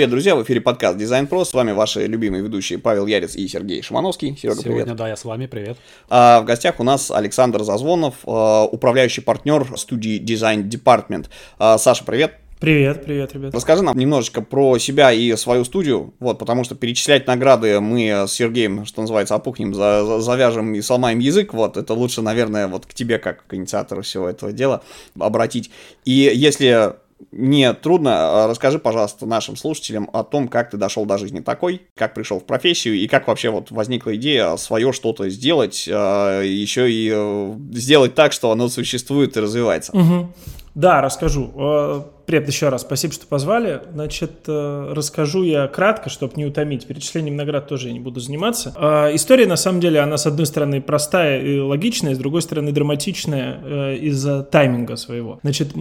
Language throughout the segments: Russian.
Привет, друзья, в эфире подкаст Дизайн Про. С вами ваши любимые ведущие Павел Ярец и Сергей Шимановский. Серега, Сегодня, привет. да, я с вами, привет. А, в гостях у нас Александр Зазвонов, а, управляющий партнер студии Design Department. А, Саша, привет. Привет, привет, ребят. Расскажи нам немножечко про себя и свою студию, вот, потому что перечислять награды мы с Сергеем, что называется, опухнем, за- за- завяжем и сломаем язык, вот, это лучше, наверное, вот к тебе, как к инициатору всего этого дела, обратить. И если не трудно, а, расскажи, пожалуйста, нашим слушателям о том, как ты дошел до жизни такой, как пришел в профессию и как вообще вот возникла идея свое что-то сделать, а, еще и э, сделать так, что оно существует и развивается. Мгм. Да, расскажу. Э, Привет еще раз, спасибо, что позвали. Значит, э, расскажу я кратко, чтобы не утомить. Перечислением наград тоже я не буду заниматься. Э, История, на самом деле, она, с одной стороны, простая и логичная, с другой стороны, драматичная из-за тайминга своего. Значит,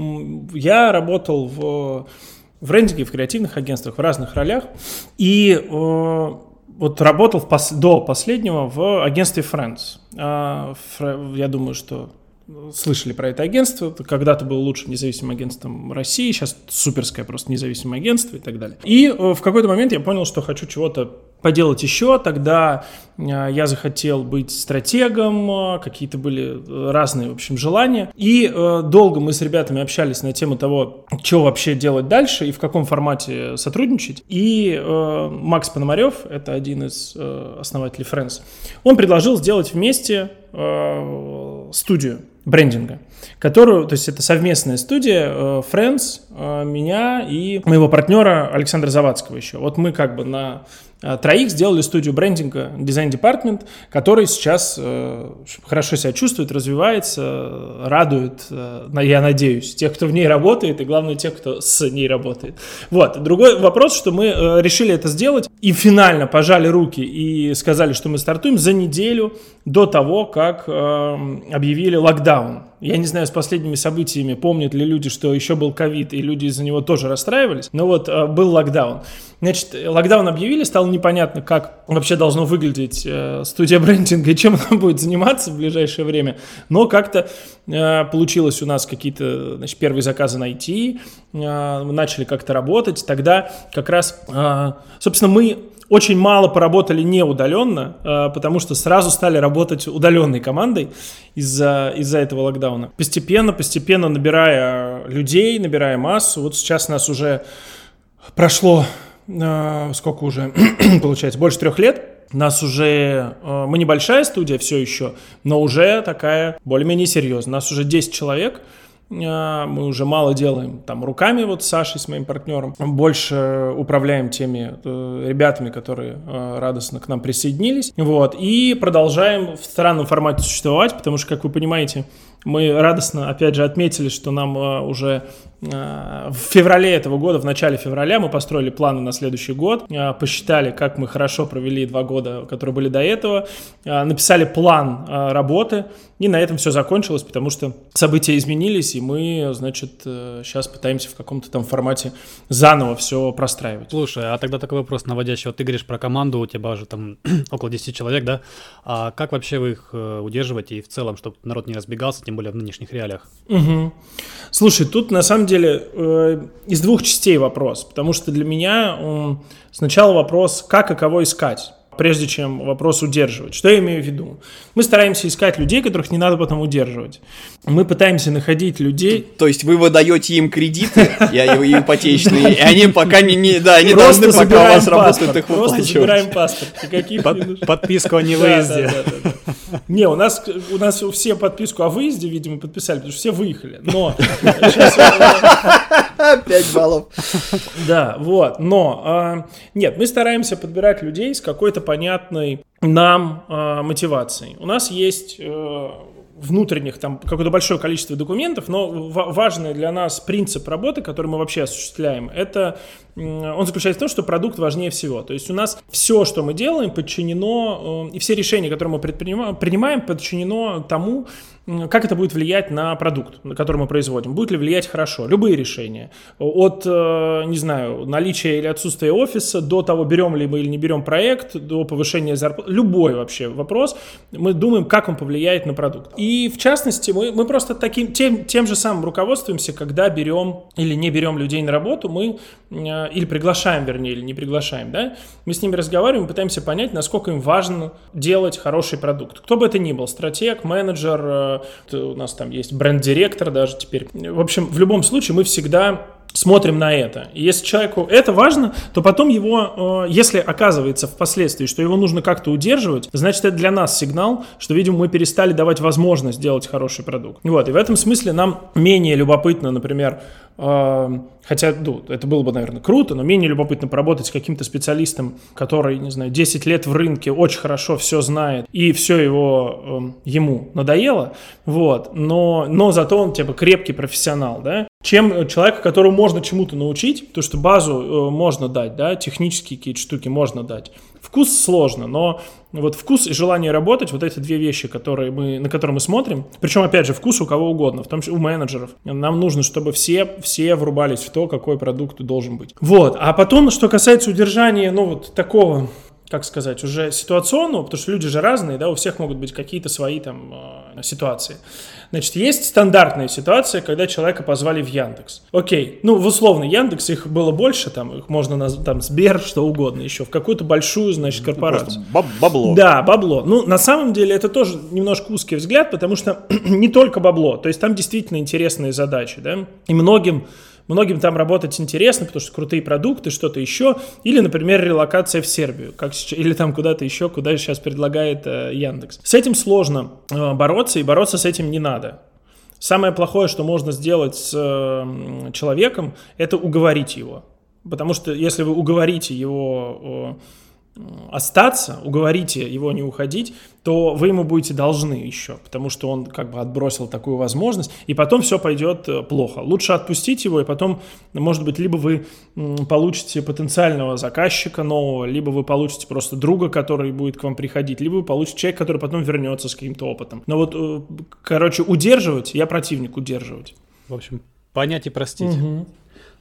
я работал в в брендинге, в креативных агентствах, в разных ролях. И вот работал в пос- до последнего в агентстве Friends. Я думаю, что слышали про это агентство. Когда-то было лучшим независимым агентством России, сейчас суперское просто независимое агентство и так далее. И э, в какой-то момент я понял, что хочу чего-то поделать еще. Тогда э, я захотел быть стратегом, э, какие-то были разные, в общем, желания. И долго мы с ребятами общались на тему того, что вообще делать дальше и в каком формате сотрудничать. И Макс Пономарев, это один из основателей Friends, он предложил сделать вместе студию брендинга, которую, то есть это совместная студия э, Friends, э, меня и моего партнера Александра Завадского еще. Вот мы как бы на троих сделали студию брендинга Design Department, который сейчас э, хорошо себя чувствует, развивается, радует, э, я надеюсь, тех, кто в ней работает, и главное, тех, кто с ней работает. Вот. Другой вопрос, что мы э, решили это сделать и финально пожали руки и сказали, что мы стартуем за неделю до того, как э, объявили локдаун. Я не знаю, с последними событиями помнят ли люди, что еще был ковид, и люди из-за него тоже расстраивались. Но вот э, был локдаун. Значит, локдаун объявили, стало непонятно, как вообще должно выглядеть э, студия брендинга и чем она будет заниматься в ближайшее время. Но как-то э, получилось у нас какие-то значит, первые заказы найти, э, мы начали как-то работать. Тогда как раз, э, собственно, мы очень мало поработали не удаленно, э, потому что сразу стали работать удаленной командой из-за из этого локдауна. Постепенно, постепенно набирая людей, набирая массу. Вот сейчас нас уже прошло, э, сколько уже, получается, больше трех лет. Нас уже, э, мы небольшая студия все еще, но уже такая более-менее серьезная. Нас уже 10 человек, Э, мы уже мало делаем там руками вот с Сашей, с моим партнером, больше управляем теми э, ребятами, которые э, радостно к нам присоединились, вот, и продолжаем в странном формате существовать, потому что, как вы понимаете, мы радостно, опять же, отметили, что нам э, уже э, в феврале этого года, в начале февраля, мы построили планы на следующий год, э, посчитали, как мы хорошо провели два года, которые были до этого, написали план работы, и на этом все закончилось, потому что события изменились, и мы, значит, сейчас пытаемся в каком-то там формате заново все простраивать. Слушай, а тогда такой вопрос наводящий. Вот ты говоришь про команду, у тебя уже там около 10 человек, да? А как вообще вы их удерживаете и в целом, чтобы народ не разбегался, тем более в нынешних реалиях? Мгм. Слушай, тут на самом деле э, из двух частей вопрос, потому что для меня м, сначала вопрос, как и кого искать прежде чем вопрос удерживать. Что я имею в виду? Мы стараемся искать людей, которых не надо потом удерживать. Мы пытаемся находить людей... То есть вы выдаете им кредиты, я ипотечные, и они пока не, не да, они Просто должны, пока у вас работают, их Просто забираем паспорт. Подписку о невыезде. Не, у нас, у нас все подписку о выезде, видимо, подписали, потому что все выехали. Но сейчас, Пять баллов. Да, вот, но а, нет, мы стараемся подбирать людей с какой-то понятной нам а, мотивацией. У нас есть э, внутренних, там какое-то большое количество документов, но ва- важный для нас принцип работы, который мы вообще осуществляем, это он заключается в том, что продукт важнее всего. То есть у нас все, что мы делаем, подчинено, э, и все решения, которые мы принимаем, подчинено тому, как это будет влиять на продукт, который мы производим. Будет ли влиять хорошо? Любые решения. От, э, не знаю, наличия или отсутствия офиса до того, берем ли мы или не берем проект, до повышения зарплаты. Любой вообще вопрос. Мы думаем, как он повлияет на продукт. И в частности, мы, мы просто таким, тем, тем же самым руководствуемся, когда берем или не берем людей на работу, мы э, или приглашаем, вернее, или не приглашаем, да, мы с ними разговариваем, пытаемся понять, насколько им важно делать хороший продукт. Кто бы это ни был, стратег, менеджер, э, у нас там есть бренд-директор даже теперь. В общем, в любом случае мы всегда смотрим на это. И если человеку это важно, то потом его, э, если оказывается впоследствии, что его нужно как-то удерживать, значит, это для нас сигнал, что, видимо, мы перестали давать возможность делать хороший продукт. Вот, и в этом смысле нам менее любопытно, например, Хотя, ну, это было бы, наверное, круто, но менее любопытно поработать с каким-то специалистом, который, не знаю, 10 лет в рынке, очень хорошо все знает, и все его, э, ему надоело, вот, но, но зато он, типа, крепкий профессионал, да, чем человека, которому можно чему-то научить, то, что базу э, можно дать, да, технические какие-то штуки можно дать. Вкус сложно, но вот вкус и желание работать, вот эти две вещи, которые мы, на которые мы смотрим, причем, опять же, вкус у кого угодно, в том числе у менеджеров. Нам нужно, чтобы все, все врубались в то, какой продукт должен быть. Вот, а потом, что касается удержания, ну, вот такого как сказать, уже ситуационного, потому что люди же разные, да, у всех могут быть какие-то свои там э, ситуации. Значит, есть стандартная ситуация, когда человека позвали в Яндекс. Окей, ну, в условный Яндекс их было больше, там, их можно назвать, там, Сбер, что угодно еще, в какую-то большую, значит, ну, корпорацию. Баб бабло. Да, бабло. Ну, на самом деле, это тоже немножко узкий взгляд, потому что не только бабло, то есть там действительно интересные задачи, да, и многим Многим там работать интересно, потому что крутые продукты, что-то еще. Или, например, релокация в Сербию, как сейчас, или там куда-то еще, куда сейчас предлагает э, Яндекс. С этим сложно э, бороться, и бороться с этим не надо. Самое плохое, что можно сделать с э, человеком, это уговорить его. Потому что если вы уговорите его... Э, остаться, уговорите его не уходить, то вы ему будете должны еще, потому что он как бы отбросил такую возможность, и потом все пойдет э, плохо. Лучше отпустить его, и потом, может быть, либо вы получите потенциального заказчика нового, либо вы получите просто друга, который будет к вам приходить, либо вы получите человека, который потом вернется с каким-то опытом. Но вот, э, короче, удерживать, я противник удерживать. В общем, понять и простить. Угу.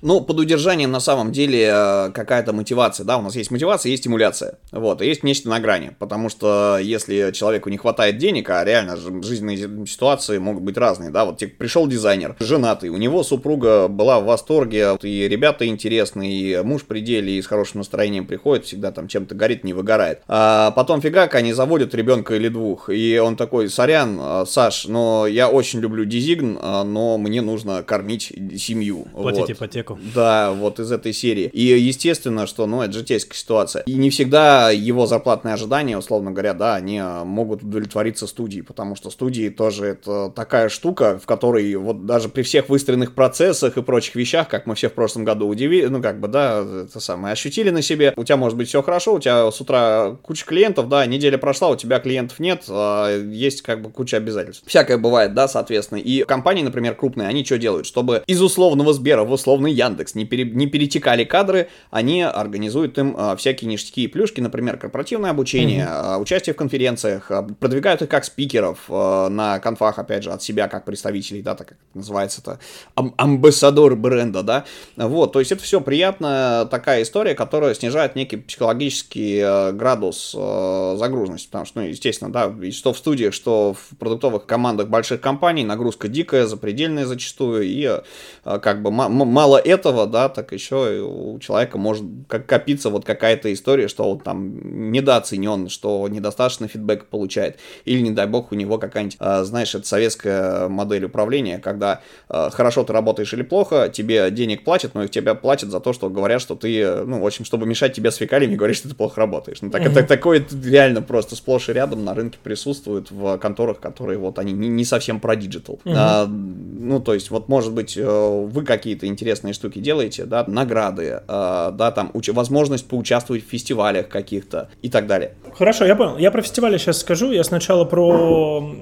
Ну, под удержанием на самом деле э, какая-то мотивация, да, у нас есть мотивация, есть стимуляция, вот, и есть нечто на грани, потому что если человеку не хватает денег, а реально жизненные ситуации могут быть разные, да, вот пришел дизайнер, женатый, у него супруга была в восторге, и ребята интересные, и муж при деле, и с хорошим настроением приходит, всегда там чем-то горит, не выгорает. А потом фигак, они заводят ребенка или двух, и он такой, сорян, э, Саш, но я очень люблю дизигн, э, но мне нужно кормить семью. Платить вот. ипотеку человеку. Да, вот из этой серии. И естественно, что, ну, это житейская ситуация. И не всегда его зарплатные ожидания, условно говоря, да, они а, могут удовлетвориться студией, потому что студии тоже это такая штука, в которой вот даже при всех выстроенных процессах и прочих вещах, как мы все в прошлом году удивили, ну, как бы, да, это самое, ощутили на себе, у тебя может быть все хорошо, у тебя с утра куча клиентов, да, неделя прошла, у тебя клиентов нет, а есть как бы куча обязательств. Всякое бывает, да, соответственно. И компании, например, крупные, они что делают? Чтобы из условного Сбера в условный Яндекс не, пере, не перетекали кадры, они организуют им а, всякие ништяки и плюшки, например, корпоративное обучение, mm-hmm. участие в конференциях, а, продвигают их как спикеров а, на конфах, опять же, от себя как представителей, да, так как называется это, ам- амбассадор бренда, да, вот, то есть это все приятная такая история, которая снижает некий психологический а, градус а, загруженности, потому что, ну, естественно, да, что в студиях, что в продуктовых командах больших компаний нагрузка дикая, запредельная зачастую, и как бы мало этого, да, так еще у человека может как копиться вот какая-то история, что он там недооценен, что недостаточно фидбэк получает, или, не дай бог, у него какая-нибудь, а, знаешь, это советская модель управления, когда а, хорошо ты работаешь или плохо, тебе денег платят, но их тебе платят за то, что говорят, что ты, ну, в общем, чтобы мешать тебе с фекалиями, говоришь, что ты плохо работаешь. Ну, так, mm-hmm. это, такое реально просто сплошь и рядом на рынке присутствует в конторах, которые вот они не, не совсем про digital. Mm-hmm. А, ну, то есть, вот, может быть, э, вы какие-то интересные штуки делаете, да, награды, э, да, там, уч- возможность поучаствовать в фестивалях каких-то и так далее. Хорошо, я понял. Я про фестивали сейчас скажу. Я сначала про,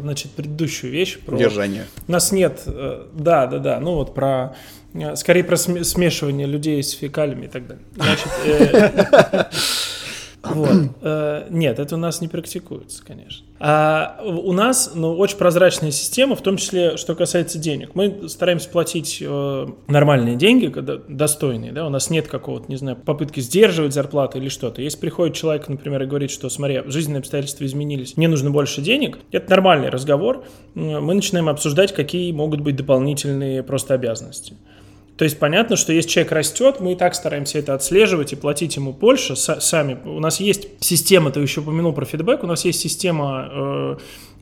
значит, предыдущую вещь. Про... Держание. У нас нет, э, да, да, да, ну вот про э, Скорее про смешивание людей с фекалиями и так далее. Значит, э, Вот. Э, нет, это у нас не практикуется, конечно. А у нас ну, очень прозрачная система, в том числе, что касается денег. Мы стараемся платить э, нормальные деньги, когда, достойные. Да? У нас нет какого-то, не знаю, попытки сдерживать зарплату или что-то. Если приходит человек, например, и говорит, что, смотри, жизненные обстоятельства изменились, мне нужно больше денег, это нормальный разговор. Мы начинаем обсуждать, какие могут быть дополнительные просто обязанности. То есть понятно, что если человек растет, мы и так стараемся это отслеживать и платить ему больше сами. У нас есть система, ты еще упомянул про фидбэк, у нас есть система э,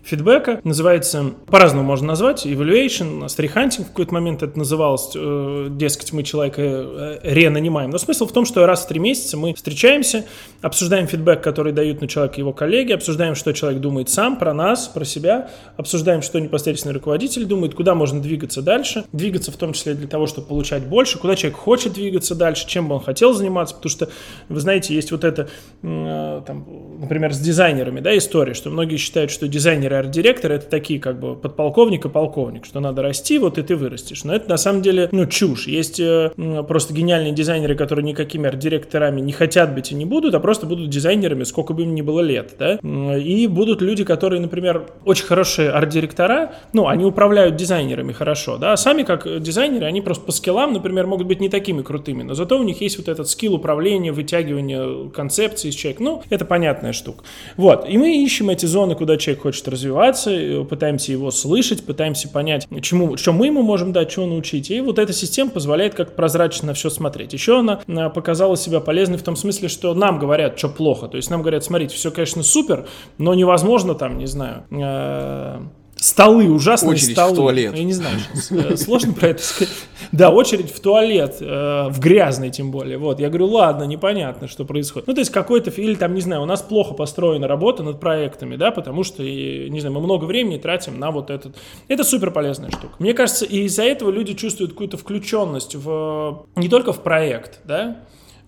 фидбэка. Называется, по-разному можно назвать, evaluation, стрихантинг в какой-то момент это называлось, э, дескать, мы человека э, ренанимаем. Но смысл в том, что раз в три месяца мы встречаемся, обсуждаем фидбэк, который дают на человека его коллеги, обсуждаем, что человек думает сам про нас, про себя, обсуждаем, что непосредственно руководитель думает, куда можно двигаться дальше, двигаться в том числе для того, чтобы получать больше, куда человек хочет двигаться дальше, чем бы он хотел заниматься, потому что, вы знаете, есть вот это, э, там, например, с дизайнерами, да, история, что многие считают, что дизайнеры дизайнеры, арт-директоры это такие как бы подполковник и полковник, что надо расти, вот и ты вырастешь. Но это на самом деле, ну, чушь. Есть э, просто гениальные дизайнеры, которые никакими арт-директорами не хотят быть и не будут, а просто будут дизайнерами, сколько бы им ни было лет, да. И будут люди, которые, например, очень хорошие арт-директора, ну, они управляют дизайнерами хорошо, да, а сами как дизайнеры, они просто по скиллам, например, могут быть не такими крутыми, но зато у них есть вот этот скилл управления, вытягивания концепции из человека. Ну, это понятная штука. Вот. И мы ищем эти зоны, куда человек хочет развиваться развиваться, э, пытаемся его слышать, пытаемся понять, чему, что мы ему можем дать, чего научить. И вот эта система позволяет как прозрачно на все смотреть. Еще она показала себя полезной в том смысле, что нам говорят, что плохо. То есть нам говорят, смотрите, все, конечно, супер, но невозможно там, не знаю, э, Столы, ужасные очередь столы. в туалет. Я не знаю, сейчас, э, сложно про это сказать. Да, очередь в туалет, э, в грязный тем более. Вот, я говорю, ладно, непонятно, что происходит. Ну, то есть какой-то, или там, не знаю, у нас плохо построена работа над проектами, да, потому что, не знаю, мы много времени тратим на вот этот. Это супер полезная штука. Мне кажется, и из-за этого люди чувствуют какую-то включенность в, не только в проект, да,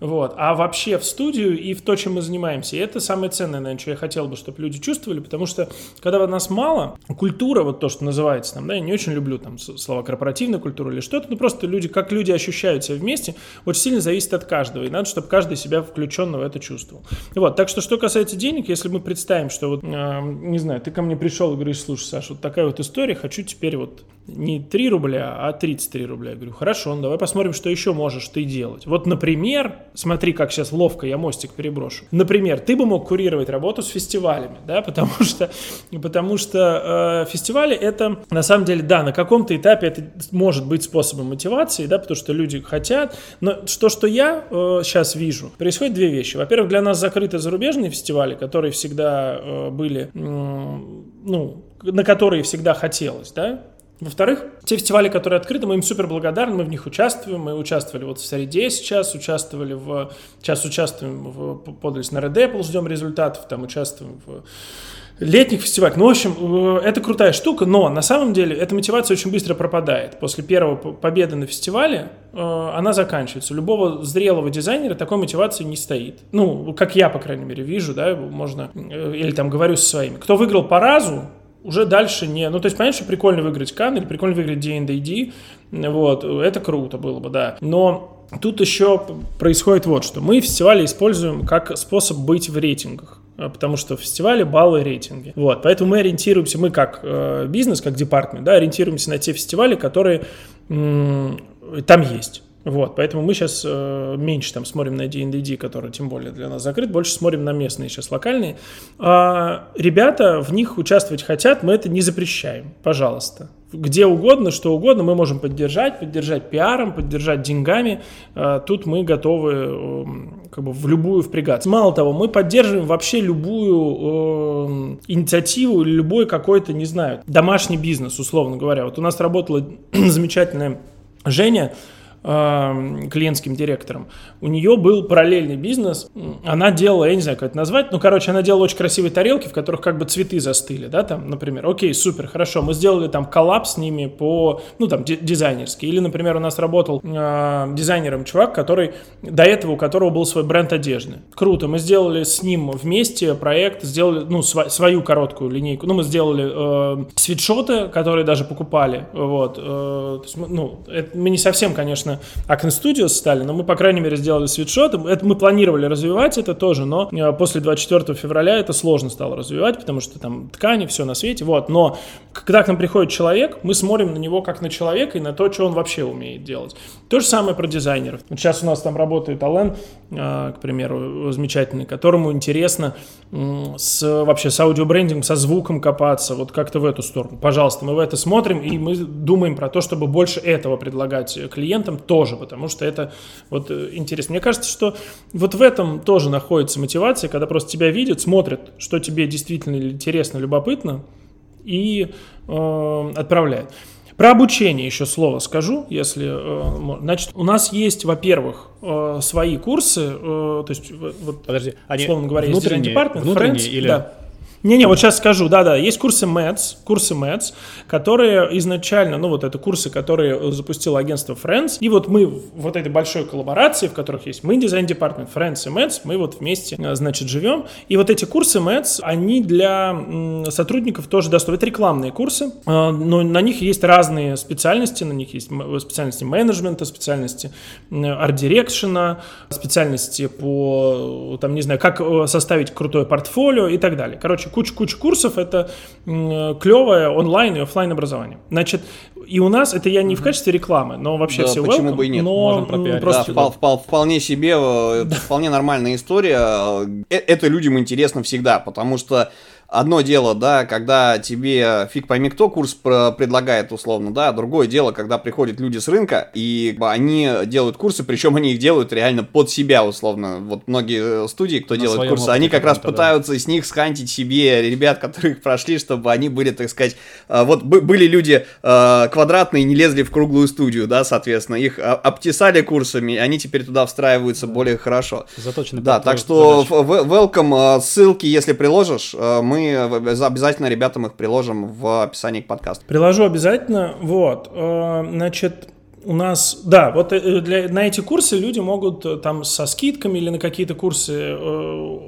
вот. А вообще в студию и в то, чем мы занимаемся. И это самое ценное, наверное, что я хотел бы, чтобы люди чувствовали, потому что когда нас мало, культура, вот то, что называется там, да, я не очень люблю там слова корпоративная культура или что-то, ну просто люди, как люди ощущают себя вместе, очень сильно зависит от каждого. И надо, чтобы каждый себя включенно в это чувствовал. Вот. Так что, что касается денег, если мы представим, что вот, э, не знаю, ты ко мне пришел и говоришь, слушай, Саша, вот такая вот история, хочу теперь вот не 3 рубля, а 33 рубля. Я говорю, хорошо, ну давай посмотрим, что еще можешь ты делать. Вот, например, смотри, как сейчас ловко я мостик переброшу. Например, ты бы мог курировать работу с фестивалями, да, потому что, потому что э, фестивали это, на самом деле, да, на каком-то этапе это может быть способом мотивации, да, потому что люди хотят, но то, что я э, сейчас вижу, происходит две вещи. Во-первых, для нас закрыты зарубежные фестивали, которые всегда э, были, э, ну, на которые всегда хотелось, да, во-вторых, те фестивали, которые открыты, мы им супер благодарны, мы в них участвуем. Мы участвовали вот в среде сейчас, участвовали в... Сейчас участвуем в... Подались на Red Apple, ждем результатов, там участвуем в летних фестивалях. Ну, в общем, э, это крутая штука, но на самом деле эта мотивация очень быстро пропадает. После первого победы на фестивале э, она заканчивается. У любого зрелого дизайнера такой мотивации не стоит. Ну, как я, по крайней мере, вижу, да, можно, э, или там говорю со своими. Кто выиграл по разу, уже дальше не... Ну, то есть, понятно, что прикольно выиграть Кан или прикольно выиграть D&D, вот, это круто было бы, да. Но тут еще происходит вот что. Мы фестивали используем как способ быть в рейтингах потому что в фестивале баллы рейтинги. Вот, поэтому мы ориентируемся, мы как э, бизнес, как департмент, да, ориентируемся на те фестивали, которые м- там есть. Вот, поэтому мы сейчас э, меньше там смотрим на D&D, который тем более для нас закрыт, больше смотрим на местные сейчас локальные. А ребята в них участвовать хотят, мы это не запрещаем, пожалуйста. Где угодно, что угодно мы можем поддержать, поддержать пиаром, поддержать деньгами. А, тут мы готовы э, как бы в любую впрягаться. Мало того, мы поддерживаем вообще любую э, инициативу или любой какой-то, не знаю, домашний бизнес, условно говоря. Вот у нас работала замечательная Женя, клиентским директором, у нее был параллельный бизнес, она делала, я не знаю, как это назвать, ну, короче, она делала очень красивые тарелки, в которых как бы цветы застыли, да, там, например, окей, супер, хорошо, мы сделали там коллапс с ними по, ну, там, дизайнерский, или, например, у нас работал э, дизайнером чувак, который, до этого у которого был свой бренд одежды, круто, мы сделали с ним вместе проект, сделали, ну, св свою короткую линейку, ну, мы сделали э, свитшоты, которые даже покупали, вот, э, есть, ну, это, мы не совсем, конечно, с Acne Studios стали, но мы, по крайней мере, сделали свитшот. Это мы планировали развивать это тоже, но э, после 24 февраля это сложно стало развивать, потому что там ткани, все на свете, вот. Но когда к нам приходит человек, мы смотрим на него как на человека и на то, что он вообще умеет делать. То же самое про дизайнеров. Вот сейчас у нас там работает Ален, э, к примеру, замечательный, которому интересно с, вообще с аудиобрендингом, со звуком копаться, вот как-то в эту сторону. Пожалуйста, мы в это смотрим, и мы думаем про то, чтобы больше этого предлагать клиентам тоже, потому что это вот э, интересно. Мне кажется, что вот в этом тоже находится мотивация, когда просто тебя видят, смотрят, что тебе действительно интересно, любопытно, и э, отправляют. Про обучение еще слово скажу, если, э, значит, у нас есть, во-первых, э, свои курсы, э, то есть, вот, Подожди, они условно говоря, есть внутренние, департмент, внутренние Friends, или... да. Не-не, вот сейчас скажу, да-да, есть курсы МЭДС, курсы МЭДС, которые изначально, ну вот это курсы, которые запустило агентство Friends, и вот мы в вот этой большой коллаборации, в которых есть мы, дизайн-департмент, Friends и МЭДС, мы вот вместе, э, значит, живем, и вот эти курсы МЭДС, они для сотрудников тоже доступны, это рекламные курсы, э, но на них есть разные специальности, на них есть специальности менеджмента, специальности арт-дирекшена, специальности по, там, не знаю, как э, составить крутое портфолио и так далее. Короче, куча-куча курсов, это клевое онлайн и офлайн образование. Значит, и у нас, это я не в качестве рекламы, но вообще да, все почему welcome, бы и нет. но Можем просто... Да, впол, впол, вполне себе, э, это вполне нормальная история. Э, это людям интересно всегда, потому что одно дело, да, когда тебе фиг пойми кто курс предлагает условно, да, другое дело, когда приходят люди с рынка, и они делают курсы, причем они их делают реально под себя условно. Вот многие э, студии, кто На делает курсы, они как раз пытаются да. с них скантить себе ребят, которые их прошли, чтобы они были, так сказать, вот были люди квадратные, не лезли в круглую студию, да, соответственно, их обтесали курсами, они теперь туда встраиваются да. более хорошо. Заточены. Да, так что welcome, ссылки, если приложишь, мы мы обязательно ребятам их приложим в описании к подкасту. Приложу обязательно. Вот. Значит, у нас, да, вот э, для, на эти курсы люди могут э, там со скидками или на какие-то курсы э,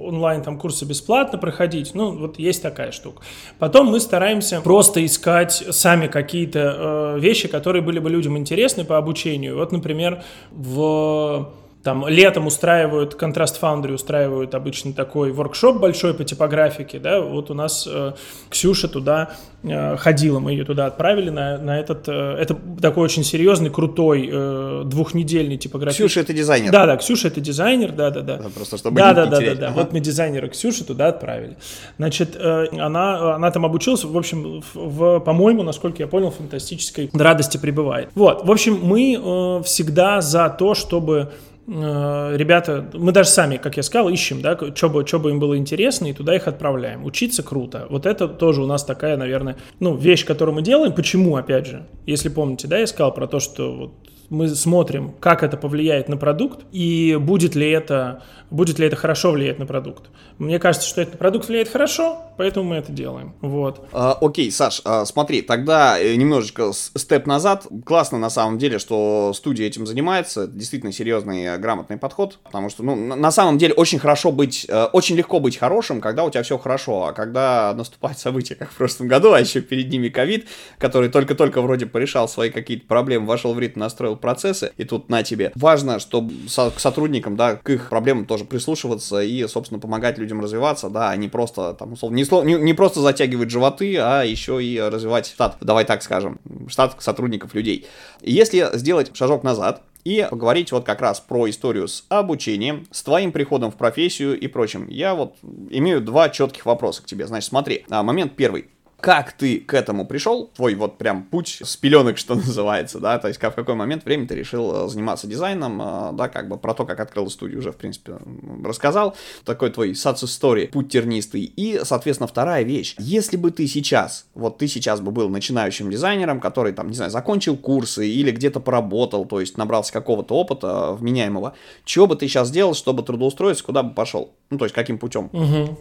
онлайн, там курсы бесплатно проходить. Ну, вот есть такая штука. Потом мы стараемся просто искать сами какие-то э, вещи, которые были бы людям интересны по обучению. Вот, например, в там летом устраивают, Contrast Foundry устраивают обычно такой воркшоп большой по типографике, да, вот у нас э, Ксюша туда э, ходила, мы ее туда отправили на, на этот, э, это такой очень серьезный, крутой, э, двухнедельный типографический. Ксюша это дизайнер. Да, да, Ксюша это дизайнер, да, да, да. Просто чтобы да, да, да, да, да. Ага. Вот мы дизайнера Ксюши туда отправили. Значит, э, она, она там обучилась, в общем, в, в, по-моему, насколько я понял, фантастической радости пребывает. Вот, в общем, мы э, всегда за то, чтобы ребята, мы даже сами, как я сказал, ищем, да, что бы, что бы им было интересно, и туда их отправляем. Учиться круто. Вот это тоже у нас такая, наверное, ну, вещь, которую мы делаем. Почему, опять же? Если помните, да, я сказал про то, что вот мы смотрим, как это повлияет на продукт, и будет ли это, будет ли это хорошо влиять на продукт. Мне кажется, что этот продукт влияет хорошо, поэтому мы это делаем. Вот. А, окей, Саш, а, смотри, тогда э, немножечко степ назад. Классно на самом деле, что студия этим занимается. Действительно серьезный, э, грамотный подход. Потому что, ну, на самом деле, очень хорошо быть, э, очень легко быть хорошим, когда у тебя все хорошо. А когда наступает событие, как в прошлом году, а еще перед ними ковид, который только-только вроде порешал свои какие-то проблемы, вошел в ритм, настроил процессы, и тут на тебе. Важно, чтобы к сотрудникам, да, к их проблемам тоже прислушиваться и, собственно, помогать людям развиваться, да, а не просто, там, условно, не, не, не просто затягивать животы, а еще и развивать штат, давай так скажем, штат сотрудников людей. Если сделать шажок назад, и поговорить вот как раз про историю с обучением, с твоим приходом в профессию и прочим. Я вот имею два четких вопроса к тебе. Значит, смотри, а, момент первый как ты к этому пришел, твой вот прям путь с пеленок, что называется, да, то есть как, в какой момент времени ты решил э, заниматься дизайном, э, да, как бы про то, как открыл студию уже, в принципе, рассказал, такой твой success story, путь тернистый, и, соответственно, вторая вещь, если бы ты сейчас, вот ты сейчас бы был начинающим дизайнером, который, там, не знаю, закончил курсы или где-то поработал, то есть набрался какого-то опыта вменяемого, что бы ты сейчас сделал, чтобы трудоустроиться, куда бы пошел? Ну, то есть каким путем? Угу.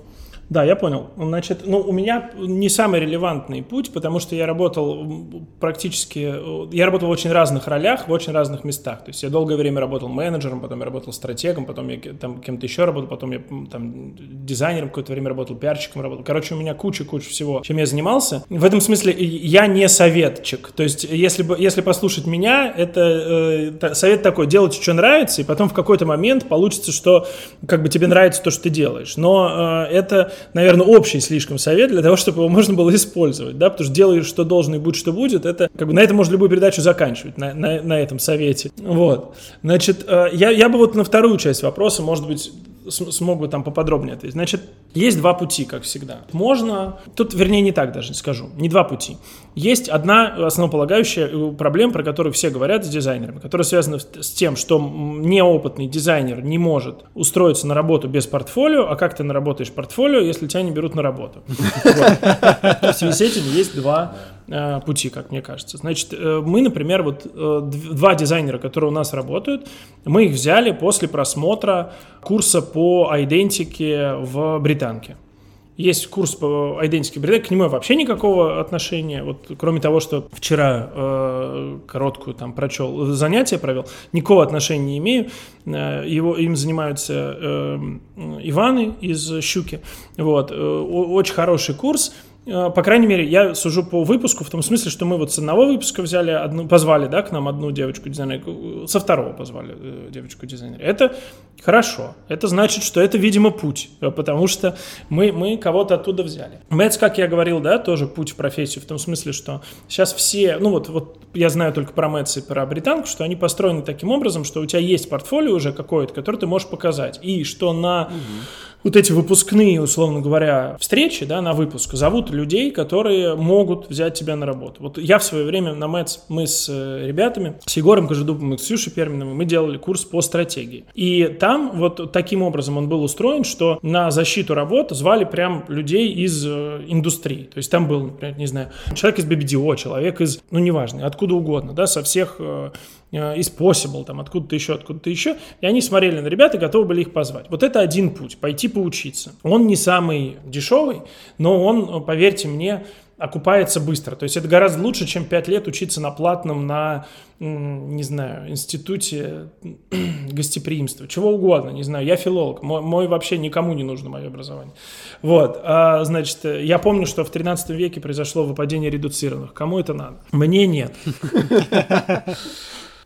Да, я понял. Значит, ну, у меня не самый релевантный путь, потому что я работал практически... Я работал в очень разных ролях, в очень разных местах. То есть я долгое время работал менеджером, потом я работал стратегом, потом я там кем-то еще работал, потом я там дизайнером какое-то время работал, пиарщиком работал. Короче, у меня куча-куча всего, чем я занимался. В этом смысле я не советчик. То есть если, бы, если послушать меня, это э, совет такой, делайте, что нравится, и потом в какой-то момент получится, что как бы тебе нравится то, что ты делаешь. Но э, это наверное, общий слишком совет для того, чтобы его можно было использовать, да, потому что делаешь, что должен и будь, что будет, это, как бы, на этом можно любую передачу заканчивать, на, на, на этом совете, вот. Значит, э, я, я бы вот на вторую часть вопроса, может быть, смог бы там поподробнее ответить. Значит, есть два пути, как всегда. Можно, тут, вернее, не так даже скажу, не два пути. Есть одна основополагающая э, проблема, про которую все говорят с дизайнерами, которая связана с тем, что неопытный дизайнер не может устроиться на работу без портфолио, а как ты наработаешь портфолио, если тебя не берут на работу. В связи с этим есть два пути, как мне кажется. Значит, э, мы, например, вот два дизайнера, которые у нас работают, мы их взяли после просмотра курса по идентике в британке. Есть курс по идентике британке, к нему вообще никакого отношения, вот кроме того, что вчера э, короткую там прочел, занятие провел, никакого отношения не имею. Э, его, им занимаются э, Иваны из Щуки. Вот, э, очень хороший курс. Э, по крайней мере, я сужу по выпуску в том смысле, что мы вот с одного выпуска взяли одну, позвали, да, к нам одну девочку дизайнера, со второго позвали э, девочку дизайнера. Это хорошо. Это значит, что это, видимо, путь, э, потому что мы, мы кого-то оттуда взяли. Мэтс, как я говорил, да, тоже путь в профессию, в том смысле, что сейчас все, ну вот, вот я знаю только про Мэтс и про британку, что они построены таким образом, что у тебя есть портфолио уже какое-то, которое ты можешь показать, и что на... Угу вот эти выпускные, условно говоря, встречи, да, на выпуск, зовут людей, которые могут взять тебя на работу. Вот я в свое время на МЭЦ, мы с э, ребятами, с Егором Кожедубом и Ксюшей Перминовой, мы делали курс по стратегии. И там вот таким образом он был устроен, что на защиту работы звали прям людей из э, индустрии. То есть там был, например, не знаю, человек из BBDO, человек из, ну, неважно, откуда угодно, да, со всех Э, из Possible, там откуда-то еще, откуда-то еще, и они смотрели на ребят и готовы были их позвать. Вот это один путь, пойти поучиться. Он не самый дешевый, но он, поверьте мне, окупается быстро. То есть это гораздо лучше, чем 5 лет учиться на платном, на, не знаю, институте гостеприимства, чего угодно, не знаю. Я филолог, мой, мой вообще никому не нужно мое образование. Вот, а, значит, я помню, что в 13 веке произошло выпадение редуцированных. Кому это надо? Мне нет.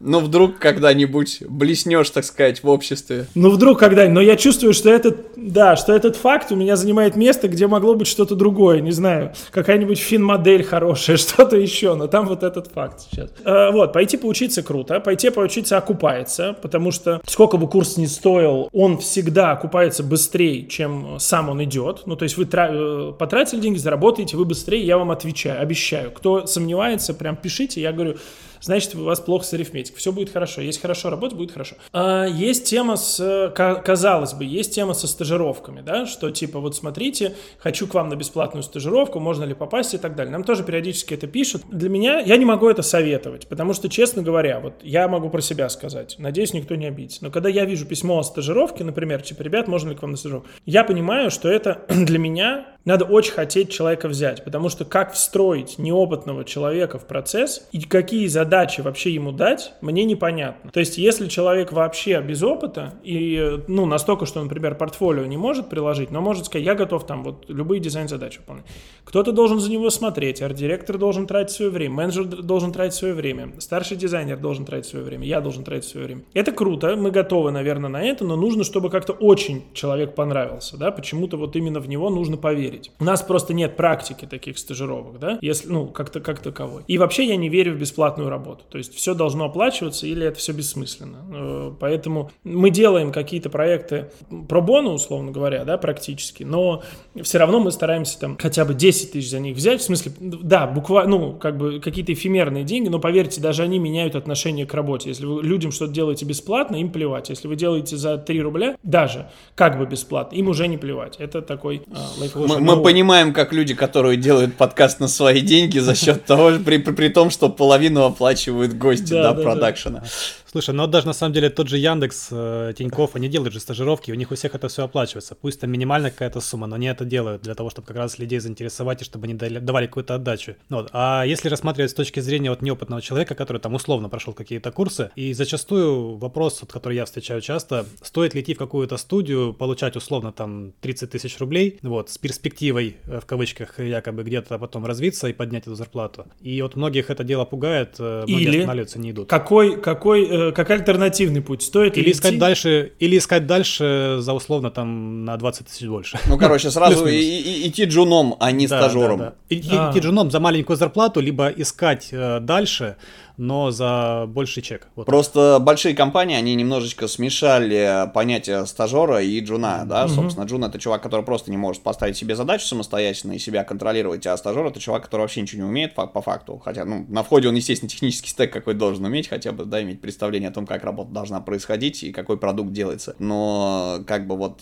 Но вдруг когда-нибудь блеснешь, так сказать, в обществе. Ну, вдруг когда-нибудь. Но я чувствую, что этот, да, что этот факт у меня занимает место, где могло быть что-то другое. Не знаю, какая-нибудь фин-модель хорошая, что-то еще. Но там вот этот факт сейчас. А, вот, пойти поучиться круто. Пойти поучиться окупается, потому что сколько бы курс ни стоил, он всегда окупается быстрее, чем сам он идет. Ну, то есть вы тра- потратили деньги, заработаете, вы быстрее, я вам отвечаю, обещаю. Кто сомневается, прям пишите, я говорю, значит, у вас плохо с арифметикой. Все будет хорошо. Есть хорошо работать, будет хорошо. А, есть тема с, казалось бы, есть тема со стажировками, да, что типа вот смотрите, хочу к вам на бесплатную стажировку, можно ли попасть и так далее. Нам тоже периодически это пишут. Для меня, я не могу это советовать, потому что, честно говоря, вот я могу про себя сказать, надеюсь, никто не обидится. Но когда я вижу письмо о стажировке, например, типа, ребят, можно ли к вам на стажировку, я понимаю, что это для меня надо очень хотеть человека взять, потому что как встроить неопытного человека в процесс и какие задачи вообще ему дать, мне непонятно. То есть, если человек вообще без опыта и, ну, настолько, что, например, портфолио не может приложить, но может сказать, я готов там вот любые дизайн-задачи выполнять. Кто-то должен за него смотреть, арт-директор должен тратить свое время, менеджер должен тратить свое время, старший дизайнер должен тратить свое время, я должен тратить свое время. Это круто, мы готовы, наверное, на это, но нужно, чтобы как-то очень человек понравился, да, почему-то вот именно в него нужно поверить верить. У нас просто нет практики таких стажировок, да, если, ну, как-то как таковой. И вообще я не верю в бесплатную работу. То есть все должно оплачиваться или это все бессмысленно. Э, поэтому мы делаем какие-то проекты про бону, условно говоря, да, практически, но все равно мы стараемся там хотя бы 10 тысяч за них взять, в смысле, да, буквально, ну, как бы какие-то эфемерные деньги, но поверьте, даже они меняют отношение к работе. Если вы людям что-то делаете бесплатно, им плевать. Если вы делаете за 3 рубля, даже как бы бесплатно, им уже не плевать. Это такой э, мы понимаем, как люди, которые делают подкаст на свои деньги за счет того, при, при, при том, что половину оплачивают гости, да, да, продакшена. Слушай, ну даже на самом деле тот же Яндекс, э, Тинькофф, они делают же стажировки, у них у всех это все оплачивается. Пусть там минимальная какая-то сумма, но они это делают для того, чтобы как раз людей заинтересовать и чтобы они давали какую-то отдачу. Ну вот. А если рассматривать с точки зрения вот неопытного человека, который там условно прошел какие-то курсы, и зачастую вопрос, вот, который я встречаю часто, стоит ли идти в какую-то студию, получать условно там 30 тысяч рублей, вот, с перспективой, э, в кавычках, якобы где-то потом развиться и поднять эту зарплату. И вот многих это дело пугает, э, многие Или останавливаются, не идут. Какой, какой как альтернативный путь. Стоит или искать идти? дальше, или искать дальше за условно там на 20 тысяч больше. Ну, короче, сразу и, и, идти джуном, а не да, стажером. Да, да. Идти, а. идти джуном за маленькую зарплату, либо искать э, дальше но за больший чек. Вот Просто так. большие компании, они немножечко смешали понятие стажера и джуна, да, угу. собственно, джун это чувак, который просто не может поставить себе задачу самостоятельно и себя контролировать, а стажер это чувак, который вообще ничего не умеет по факту, хотя, ну, на входе он, естественно, технический стек какой должен уметь, хотя бы, да, иметь представление о том, как работа должна происходить и какой продукт делается, но, как бы, вот,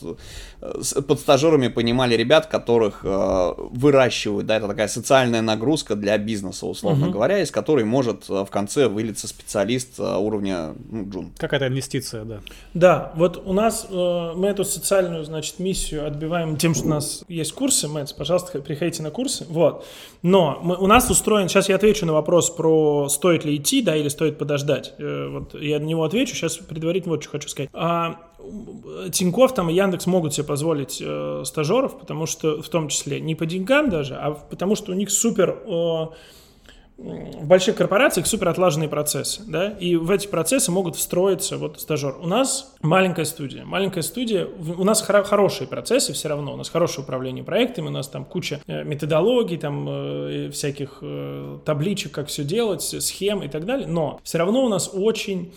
э, под стажерами понимали ребят, которых э, выращивают, да, это такая социальная нагрузка для бизнеса, условно угу. говоря, из которой может э, в конце выльется специалист а, уровня ну, джун. Какая-то инвестиция, да. Да, вот у нас э, мы эту социальную, значит, миссию отбиваем тем, что у нас есть курсы, Мэтс, пожалуйста, приходите на курсы, вот. Но мы, у нас устроен, сейчас я отвечу на вопрос про стоит ли идти, да, или стоит подождать. Э, вот я на него отвечу, сейчас предварительно вот что хочу сказать. А, Тинькофф там и Яндекс могут себе позволить э, стажеров, потому что в том числе не по деньгам даже, а потому что у них супер э, в больших корпорациях супер отлаженные процессы, да, и в эти процессы могут встроиться вот стажер. У нас маленькая студия, маленькая студия, у нас хоро- хорошие процессы все равно, у нас хорошее управление проектами, у нас там куча э, методологий, там э, всяких э, табличек, как все делать, схем и так далее, но все равно у нас очень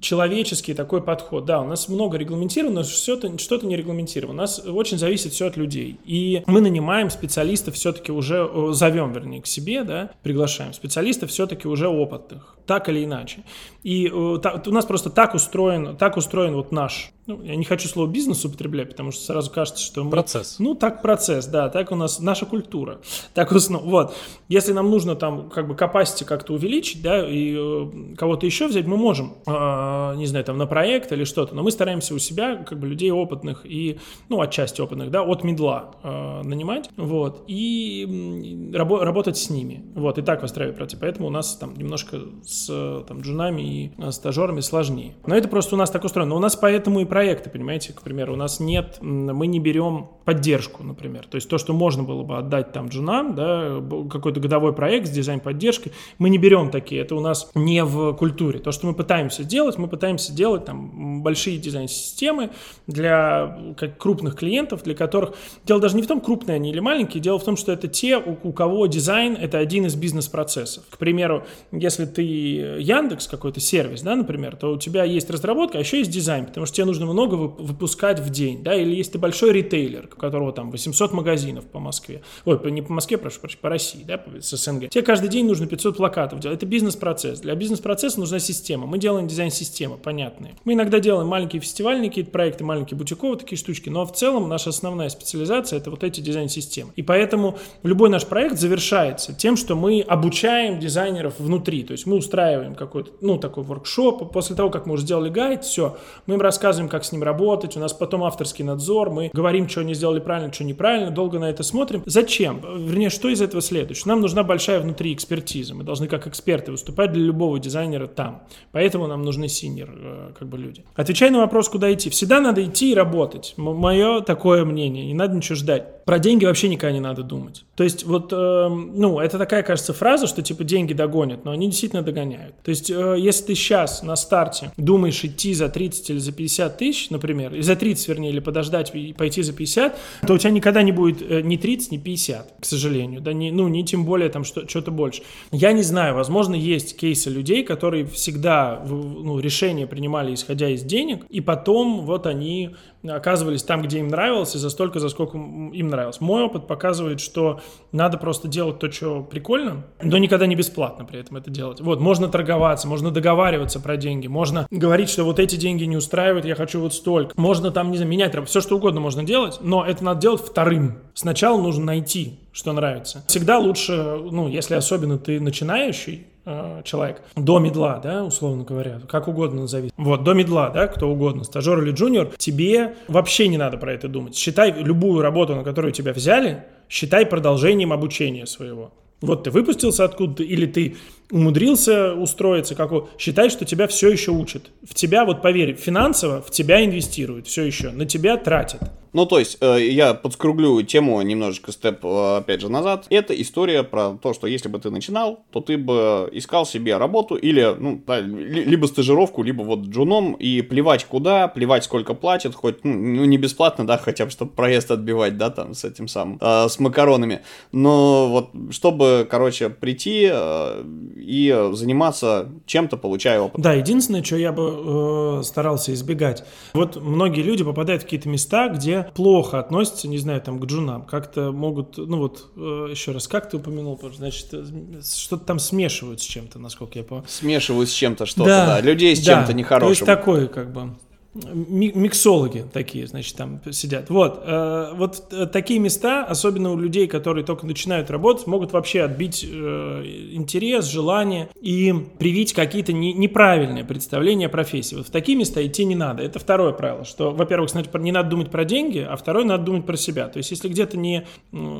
человеческий такой подход. Да, у нас много регламентировано, что-то, что-то не регламентировано. У нас очень зависит все от людей. И мы нанимаем специалистов все-таки уже, зовем, вернее, к себе, да, приглашаем специалистов все-таки уже опытных, так или иначе. И у нас просто так устроен, так устроен вот наш ну, я не хочу слово бизнес употреблять, потому что сразу кажется, что мы... Процесс. Ну, так процесс, да, так у нас наша культура. Так ну, вот. Если нам нужно там как бы capacity как-то увеличить, да, и э, кого-то еще взять, мы можем, э, не знаю, там на проект или что-то, но мы стараемся у себя как бы людей опытных и, ну, отчасти опытных, да, от медла э, нанимать, вот, и рабо- работать с ними, вот, и так выстраивать проект. Поэтому у нас там немножко с там джунами и э, стажерами сложнее. Но это просто у нас так устроено. Но у нас поэтому и проект проекты, понимаете, к примеру, у нас нет, мы не берем поддержку, например. То есть то, что можно было бы отдать там джунам, да, какой-то годовой проект с дизайн-поддержкой, мы не берем такие, это у нас не в культуре. То, что мы пытаемся делать, мы пытаемся делать там большие дизайн-системы для как, крупных клиентов, для которых... Дело даже не в том, крупные они или маленькие, дело в том, что это те, у, у кого дизайн — это один из бизнес-процессов. К примеру, если ты Яндекс, какой-то сервис, да, например, то у тебя есть разработка, а еще есть дизайн, потому что тебе нужно много выпускать в день, да, или если ты большой ритейлер, у которого там 800 магазинов по Москве, ой, не по Москве, прошу прощения, по России, да, с СНГ, тебе каждый день нужно 500 плакатов делать, это бизнес-процесс, для бизнес-процесса нужна система, мы делаем дизайн-системы, понятные. Мы иногда делаем маленькие фестивальные какие-то проекты, маленькие бутиковые такие штучки, но в целом наша основная специализация это вот эти дизайн-системы. И поэтому любой наш проект завершается тем, что мы обучаем дизайнеров внутри, то есть мы устраиваем какой-то, ну, такой воркшоп, после того, как мы уже сделали гайд, все, мы им рассказываем, как с ним работать, у нас потом авторский надзор, мы говорим, что они сделали правильно, что неправильно, долго на это смотрим. Зачем? Вернее, что из этого следует? Что нам нужна большая внутри экспертиза, мы должны как эксперты выступать для любого дизайнера там. Поэтому нам нужны senior, э, как бы люди. Отвечая на вопрос, куда идти. Всегда надо идти и работать. Мое такое мнение. Не надо ничего ждать. Про деньги вообще никогда не надо думать. То есть вот, э, ну, это такая, кажется, фраза, что типа деньги догонят, но они действительно догоняют. То есть э, если ты сейчас на старте думаешь идти за 30 или за 50 тысяч, например, за 30, вернее, или подождать и пойти за 50, то у тебя никогда не будет э, ни 30, ни 50, к сожалению, да, не, ну, не тем более там что, что-то больше. Я не знаю, возможно, есть кейсы людей, которые всегда ну, решения принимали, исходя из денег, и потом вот они оказывались там, где им нравилось, и за столько, за сколько им нравилось. Мой опыт показывает, что надо просто делать то, что прикольно, но никогда не бесплатно при этом это делать. Вот, можно торговаться, можно договариваться про деньги, можно говорить, что вот эти деньги не устраивают, я хочу хочу вот столько. Можно там, не знаю, менять все что угодно можно делать, но это надо делать вторым. Сначала нужно найти, что нравится. Всегда лучше, ну, если особенно ты начинающий, э, человек до медла, да, условно говоря, как угодно назови. Вот, до медла, да, кто угодно, стажер или джуниор, тебе вообще не надо про это думать. Считай любую работу, на которую тебя взяли, считай продолжением обучения своего. Вот ты выпустился откуда-то, или ты умудрился устроиться, как у... считай, что тебя все еще учат. В тебя, вот поверь, финансово в тебя инвестируют все еще, на тебя тратят. Ну, то есть, э, я подскруглю тему немножечко степ, э, опять же, назад. Это история про то, что если бы ты начинал, то ты бы искал себе работу или, ну, да, либо стажировку, либо вот джуном, и плевать куда, плевать сколько платят, хоть, ну, ну, не бесплатно, да, хотя бы, чтобы проезд отбивать, да, там, с этим самым, э, с макаронами. Но вот, чтобы, короче, прийти э, и заниматься чем-то, получая опыт. Да, единственное, что я бы э, старался избегать. Вот многие люди попадают в какие-то места, где плохо относятся, не знаю, там, к джунам. Как-то могут, ну вот, э, еще раз, как ты упомянул, значит, э, что-то там смешивают с чем-то, насколько я понял. Смешивают с чем-то что-то, да. да. Людей с да. чем-то нехорошим. То есть такое, как бы миксологи такие, значит, там сидят. Вот, э, вот э, такие места, особенно у людей, которые только начинают работать, могут вообще отбить э, интерес, желание и привить какие-то не, неправильные представления о профессии. Вот в такие места идти не надо. Это второе правило, что, во-первых, значит, не надо думать про деньги, а второе, надо думать про себя. То есть, если где-то не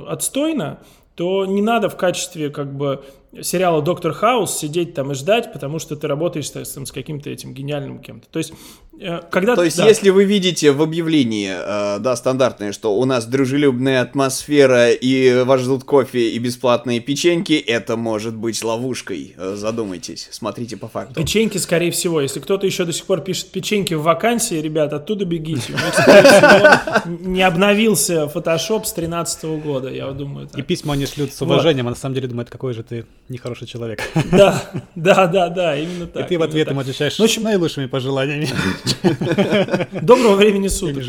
отстойно, то не надо в качестве как бы сериала «Доктор Хаус» сидеть там и ждать, потому что ты работаешь там, с каким-то этим гениальным кем-то. То есть, э, когда... То есть, да. если вы видите в объявлении, э, да, стандартное, что у нас дружелюбная атмосфера и вас ждут кофе и бесплатные печеньки, это может быть ловушкой. Э, задумайтесь, смотрите по факту. Печеньки, скорее всего. Если кто-то еще до сих пор пишет печеньки в вакансии, ребят, оттуда бегите. Не обновился Photoshop с 2013 года, я думаю. И письма они шлют с уважением, а на самом деле думают, какой же ты нехороший человек. Да, да, да, да, именно так. И ты в ответ им отвечаешь ну, общем... наилучшими пожеланиями. Доброго времени суток.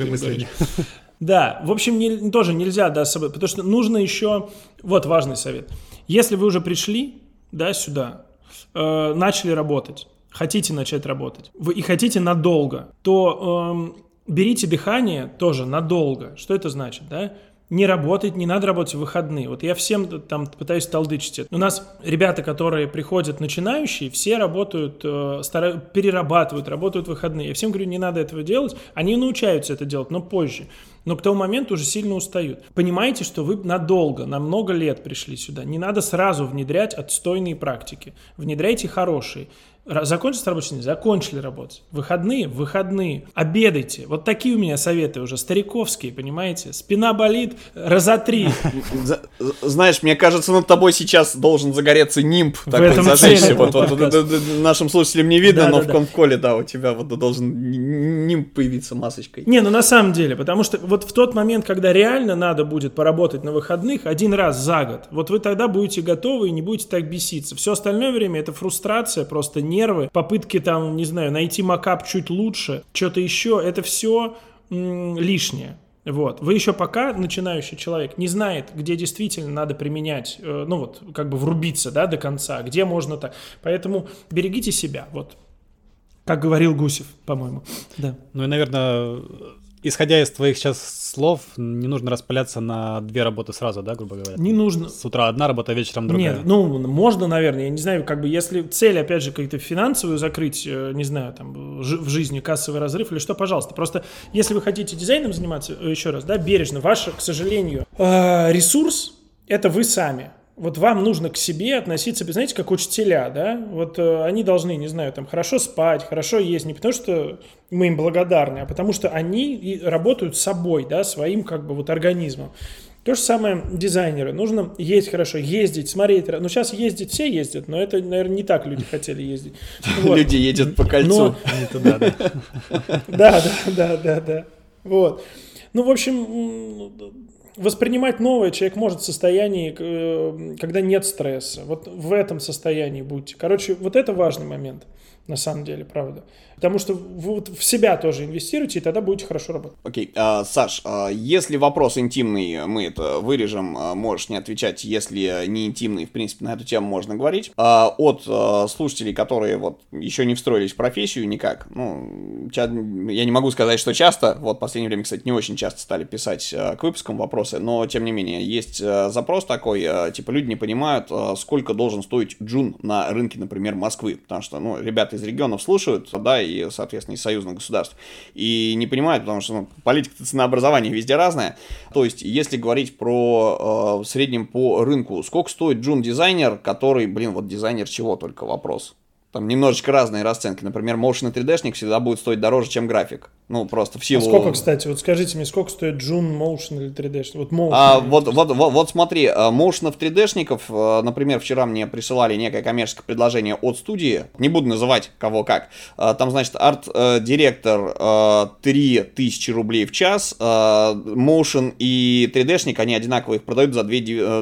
Да, в общем, не, тоже нельзя, да, собой, потому что нужно еще, вот важный совет. Если вы уже пришли, да, сюда, э, начали работать, хотите начать работать, вы и хотите надолго, то э, берите дыхание тоже надолго. Что это значит, да? Не работать, не надо работать в выходные. Вот я всем там пытаюсь толдычить это. У нас ребята, которые приходят начинающие, все работают, э, старают, перерабатывают, работают в выходные. Я всем говорю, не надо этого делать. Они научаются это делать, но позже. Но к тому моменту уже сильно устают. Понимаете, что вы надолго, на много лет пришли сюда. Не надо сразу внедрять отстойные практики. Внедряйте хорошие. Закончился рабочий день? Закончили работать. Выходные? Выходные. Обедайте. Вот такие у меня советы уже, стариковские, понимаете? Спина болит, разотри. Знаешь, мне кажется, над тобой сейчас должен загореться нимб такой зажечься. Вот, нашим слушателям не видно, но в конколе, да, у тебя вот должен нимб появиться масочкой. Не, ну на самом деле, потому что вот в тот момент, когда реально надо будет поработать на выходных один раз за год, вот вы тогда будете готовы и не будете так беситься. Все остальное время это фрустрация просто нервы, попытки там, не знаю, найти макап чуть лучше, что-то еще, это все м- лишнее. Вот. Вы еще пока начинающий человек не знает, где действительно надо применять, э, ну вот, как бы врубиться, да, до конца, где можно так. Поэтому берегите себя, вот. Как говорил Гусев, по-моему. Да. Ну и, наверное, исходя из твоих сейчас слов, не нужно распыляться на две работы сразу, да, грубо говоря? Не нужно. С утра одна работа, вечером другая. Нет, ну, можно, наверное, я не знаю, как бы, если цель, опять же, как-то финансовую закрыть, э, не знаю, там, в жизни кассовый разрыв или что, пожалуйста. Просто, если вы хотите дизайном заниматься, э, еще раз, да, бережно, ваш, к сожалению, э, ресурс – это вы сами вот вам нужно к себе относиться, знаете, как учителя, да? Вот э, они должны, не знаю, там хорошо спать, хорошо есть, не потому что мы им благодарны, а потому что они работают с собой, да, своим как бы вот организмом. То же самое дизайнеры. Нужно есть хорошо, ездить, смотреть. Ну, сейчас ездить все ездят, но это, наверное, не так люди хотели ездить. Люди ездят по кольцу. Да, да, да, да, да. Вот. Ну, в общем, воспринимать новое человек может в состоянии, э, когда нет стресса. Вот в этом состоянии будьте. Короче, вот это важный момент, на самом деле, правда. Потому что вы вот в себя тоже инвестируете, и тогда будете хорошо работать. Окей, а, Саш, а, если вопрос интимный, мы это вырежем, а, можешь не отвечать, если не интимный, в принципе, на эту тему можно говорить. А, от а, слушателей, которые вот еще не встроились в профессию никак, ну, я не могу сказать, что часто, вот в последнее время, кстати, не очень часто стали писать а, к выпускам вопросы, но, тем не менее, есть а, запрос такой, а, типа, люди не понимают, а, сколько должен стоить джун на рынке, например, Москвы, потому что, ну, ребята из регионов слушают, да, и и, соответственно, из союзных государств. И не понимают, потому что ну, политика ценообразования везде разная. То есть, если говорить про э, в среднем по рынку, сколько стоит джун-дизайнер, который, блин, вот дизайнер чего только вопрос. Там немножечко разные расценки. Например, motion 3D-шник всегда будет стоить дороже, чем график. Ну, просто в силу... А сколько, кстати, вот скажите мне, сколько стоит Джун Motion или 3D? Вот, motion, а, вот, вот, вот, вот смотри, Motion 3D-шников, например, вчера мне присылали некое коммерческое предложение от студии, не буду называть кого как, а, там, значит, арт-директор 3000 рублей в час, Motion и 3D-шник, они одинаково их продают за 2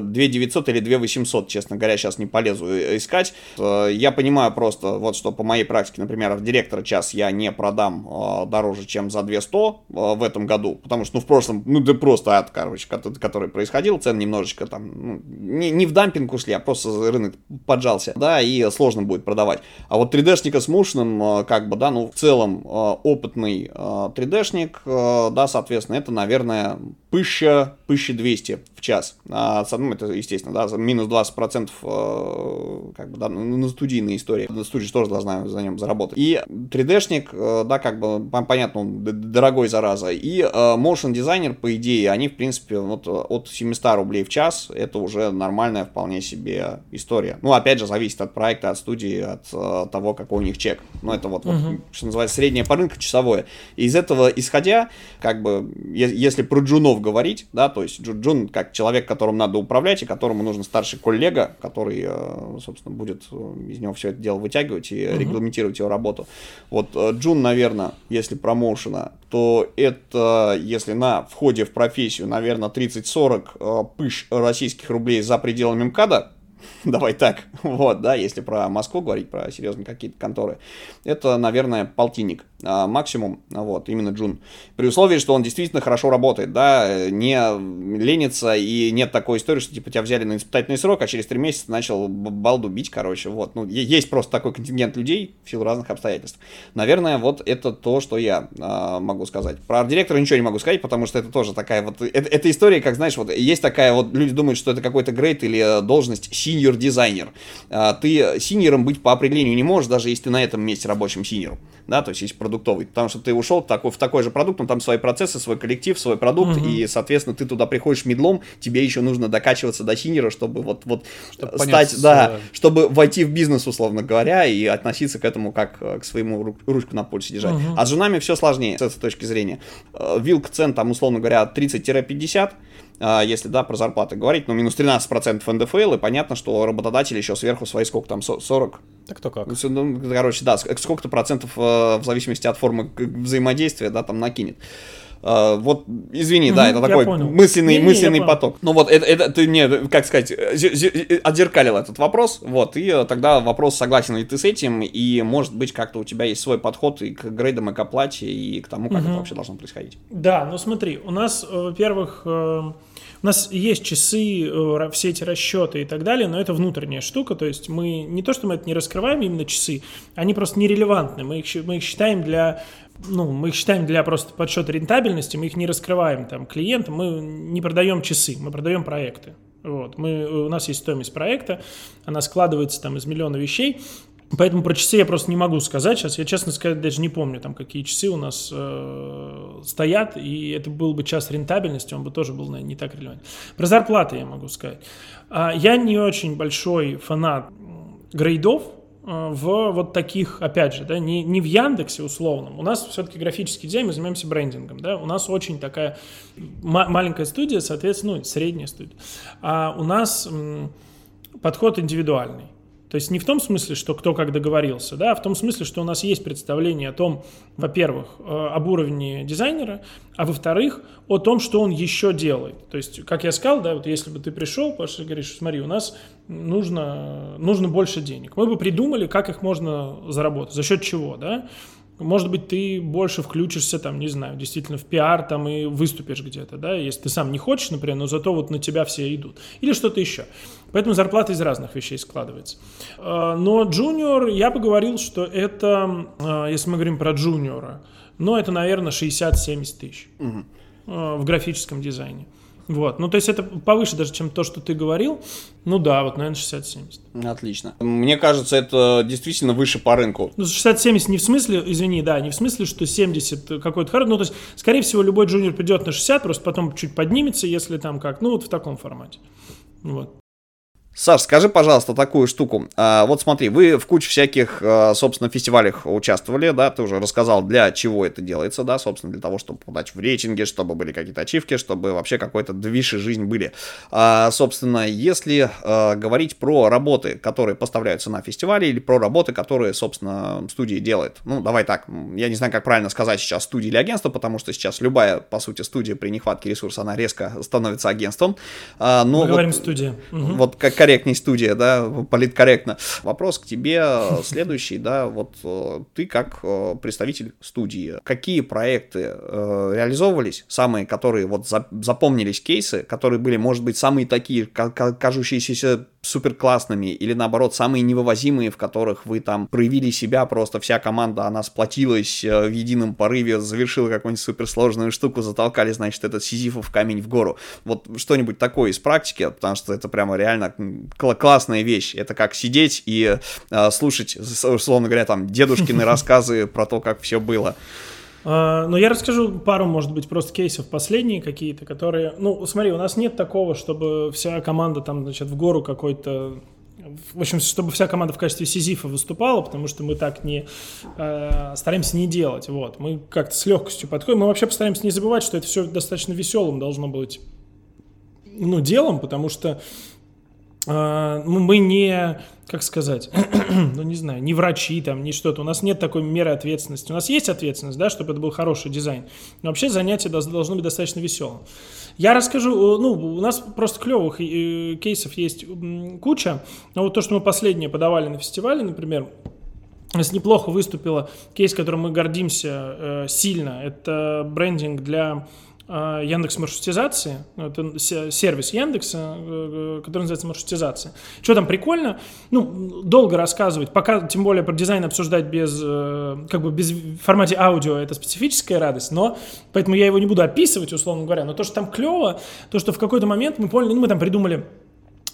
900 или 2 800, честно говоря, сейчас не полезу искать. Я понимаю просто, вот что по моей практике, например, арт-директора час я не продам дороже, чем чем за 200 э, в этом году, потому что, ну, в прошлом, ну, да просто ад, короче, который происходил, цены немножечко там, ну, не, не в дампинг ушли, а просто рынок поджался, да, и сложно будет продавать. А вот 3D-шника с мушным, э, как бы, да, ну, в целом, э, опытный 3D-шник, да, соответственно, это, наверное, 1000, 1200 в час. А, ну, это, естественно, да, минус 20% э, как бы, да, на студийной истории. Студия тоже должна за нем заработать. И 3D-шник, э, да, как бы, понятно, он дорогой, зараза. И э, motion дизайнер, по идее, они, в принципе, вот от 700 рублей в час, это уже нормальная вполне себе история. Ну, опять же, зависит от проекта, от студии, от э, того, какой у них чек. Ну, это вот, uh-huh. вот, что называется, среднее по рынку часовое. И из этого исходя, как бы, если про джунов говорить, да, то есть Джун как человек, которым надо управлять и которому нужен старший коллега, который, э, собственно, будет э, из него все это дело вытягивать и угу. регламентировать его работу. Вот э, Джун, наверное, если промоушена, то это, если на входе в профессию, наверное, 30-40 пыш российских рублей за пределами МКАДа, давай так, вот, да, если про Москву говорить, про серьезные какие-то конторы, это, наверное, полтинник максимум, вот, именно Джун. При условии, что он действительно хорошо работает, да, не ленится и нет такой истории, что, типа, тебя взяли на испытательный срок, а через три месяца начал балду бить, короче, вот. Ну, есть просто такой контингент людей в силу разных обстоятельств. Наверное, вот это то, что я а, могу сказать. Про арт-директора ничего не могу сказать, потому что это тоже такая вот, это, это история, как, знаешь, вот, есть такая вот, люди думают, что это какой-то грейд или должность senior дизайнер. А, ты синьором быть по определению не можешь, даже если ты на этом месте рабочим синьором, да, то есть есть продуктовый, потому что ты ушел такой, в такой же продукт, но там свои процессы, свой коллектив, свой продукт, угу. и, соответственно, ты туда приходишь медлом, тебе еще нужно докачиваться до синьора, чтобы вот, вот чтобы стать, понять, да, да, чтобы войти в бизнес, условно говоря, и относиться к этому как э, к своему ручку на пульсе держать. Угу. А с женами все сложнее с этой точки зрения. Э, вилк цен там, условно говоря, 30-50, а, если, да, про зарплаты говорить, ну, минус 13% НДФЛ, и понятно, что работодатель еще сверху свои сколько там, 40? Так кто как. Ну, короче, да, сколько-то процентов э, в зависимости от формы взаимодействия, да, там накинет. Uh, вот, извини, mm-hmm, да, это такой понял. мысленный, не, мысленный не, поток. Ну вот, это, это ты мне, как сказать, отзеркалил этот вопрос, вот, и э, тогда вопрос, согласен ли ты с этим, и, может быть, как-то у тебя есть свой подход и к грейдам, и к оплате, и к тому, как mm-hmm. это вообще должно происходить. Да, ну смотри, у нас, во-первых, у нас есть часы, э, все эти расчеты и так далее, но это внутренняя штука, то есть мы не то, что мы это не раскрываем именно часы, они просто нерелевантны, мы их, мы их считаем для ну, мы их считаем для просто подсчета рентабельности, мы их не раскрываем там клиентам, мы не продаем часы, мы продаем проекты. Вот. Мы, у нас есть стоимость проекта, она складывается там из миллиона вещей, Поэтому про часы я просто не могу сказать сейчас. Я, честно сказать, даже не помню, там, какие часы у нас э, стоят, и это был бы час рентабельности, он бы тоже был, наверное, не так релевантен. Про зарплаты я могу сказать. А, я не очень большой фанат грейдов, э, в вот таких, опять же, да, не, не в Яндексе условном. У нас все-таки графический дизайн, мы занимаемся брендингом, да, у нас очень такая маленькая студия, соответственно, ну, средняя студия. А у нас м, подход индивидуальный. То есть не в том смысле, что кто как договорился, да, а в том смысле, что у нас есть представление о том, во-первых, э, об уровне дизайнера, а во-вторых, о том, что он еще делает. То есть, как я сказал, да, вот если бы ты пришел, Паша, говоришь, смотри, у нас нужно, нужно больше денег. Мы бы придумали, как их можно заработать, за счет чего, да. Может быть, ты больше включишься, там, не знаю, действительно в пиар там и выступишь где-то, да, если ты сам не хочешь, например, но зато вот на тебя все идут. Или что-то еще. Поэтому зарплата из разных вещей складывается. А, но джуниор, я поговорил, что это, а, если мы говорим про джуниора, ну, это, наверное, 60-70 тысяч угу. в графическом дизайне. Вот, ну то есть это повыше даже, чем то, что ты говорил. Ну да, вот, наверное, 60-70. Отлично. Мне кажется, это действительно выше по рынку. Ну, 60-70 не в смысле, извини, да, не в смысле, что 70 какой-то хард, ну то есть, скорее всего, любой джуниор придет на 60, просто потом чуть поднимется, если там как, ну вот в таком формате. Вот. Саш, скажи, пожалуйста, такую штуку. А, вот смотри, вы в куче всяких, а, собственно, фестивалях участвовали, да, ты уже рассказал, для чего это делается, да, собственно, для того, чтобы подать в рейтинге, чтобы были какие-то ачивки, чтобы вообще какой-то движ и жизнь были. А, собственно, если а, говорить про работы, которые поставляются на фестивале, или про работы, которые, собственно, студии делают. Ну, давай так, я не знаю, как правильно сказать сейчас студия или агентство, потому что сейчас любая, по сути, студия при нехватке ресурса, она резко становится агентством. А, но Мы вот, говорим студия. Вот как политкорректней студия, да, политкорректно. Вопрос к тебе э, следующий, да, вот э, ты как э, представитель студии, какие проекты реализовывались, самые, которые вот запомнились кейсы, которые были, может быть, самые такие, кажущиеся супер классными или наоборот самые невывозимые, в которых вы там проявили себя, просто вся команда, она сплотилась в едином порыве, завершила какую-нибудь суперсложную штуку, затолкали, значит, этот сизифов камень в гору. Вот что-нибудь такое из практики, потому что это прямо реально классная вещь. Это как сидеть и э, слушать, условно говоря, там, дедушкины рассказы про то, как все было. Uh, но я расскажу пару, может быть, просто кейсов последние какие-то, которые... Ну, смотри, у нас нет такого, чтобы вся команда там, значит, в гору какой-то... В общем, чтобы вся команда в качестве сизифа выступала, потому что мы так не... Э, стараемся не делать, вот. Мы как-то с легкостью подходим. Мы вообще постараемся не забывать, что это все достаточно веселым должно быть, ну, делом, потому что а, ну, мы не, как сказать, ну не знаю, не врачи там, не что-то. У нас нет такой меры ответственности. У нас есть ответственность, да, чтобы это был хороший дизайн. Но вообще занятие должно быть достаточно веселым. Я расскажу, ну, у нас просто клевых кейсов есть куча. Но вот то, что мы последнее подавали на фестивале, например, нас неплохо выступило кейс, которым мы гордимся э, сильно. Это брендинг для Яндекс маршрутизации, ну, это сервис Яндекса, э, э, который называется маршрутизация. Что там прикольно? Ну, долго рассказывать, пока, тем более про дизайн обсуждать без, э, как бы без формате аудио, это специфическая радость, но, поэтому я его не буду описывать, условно говоря, но то, что там клево, то, что в какой-то момент мы поняли, ну, мы там придумали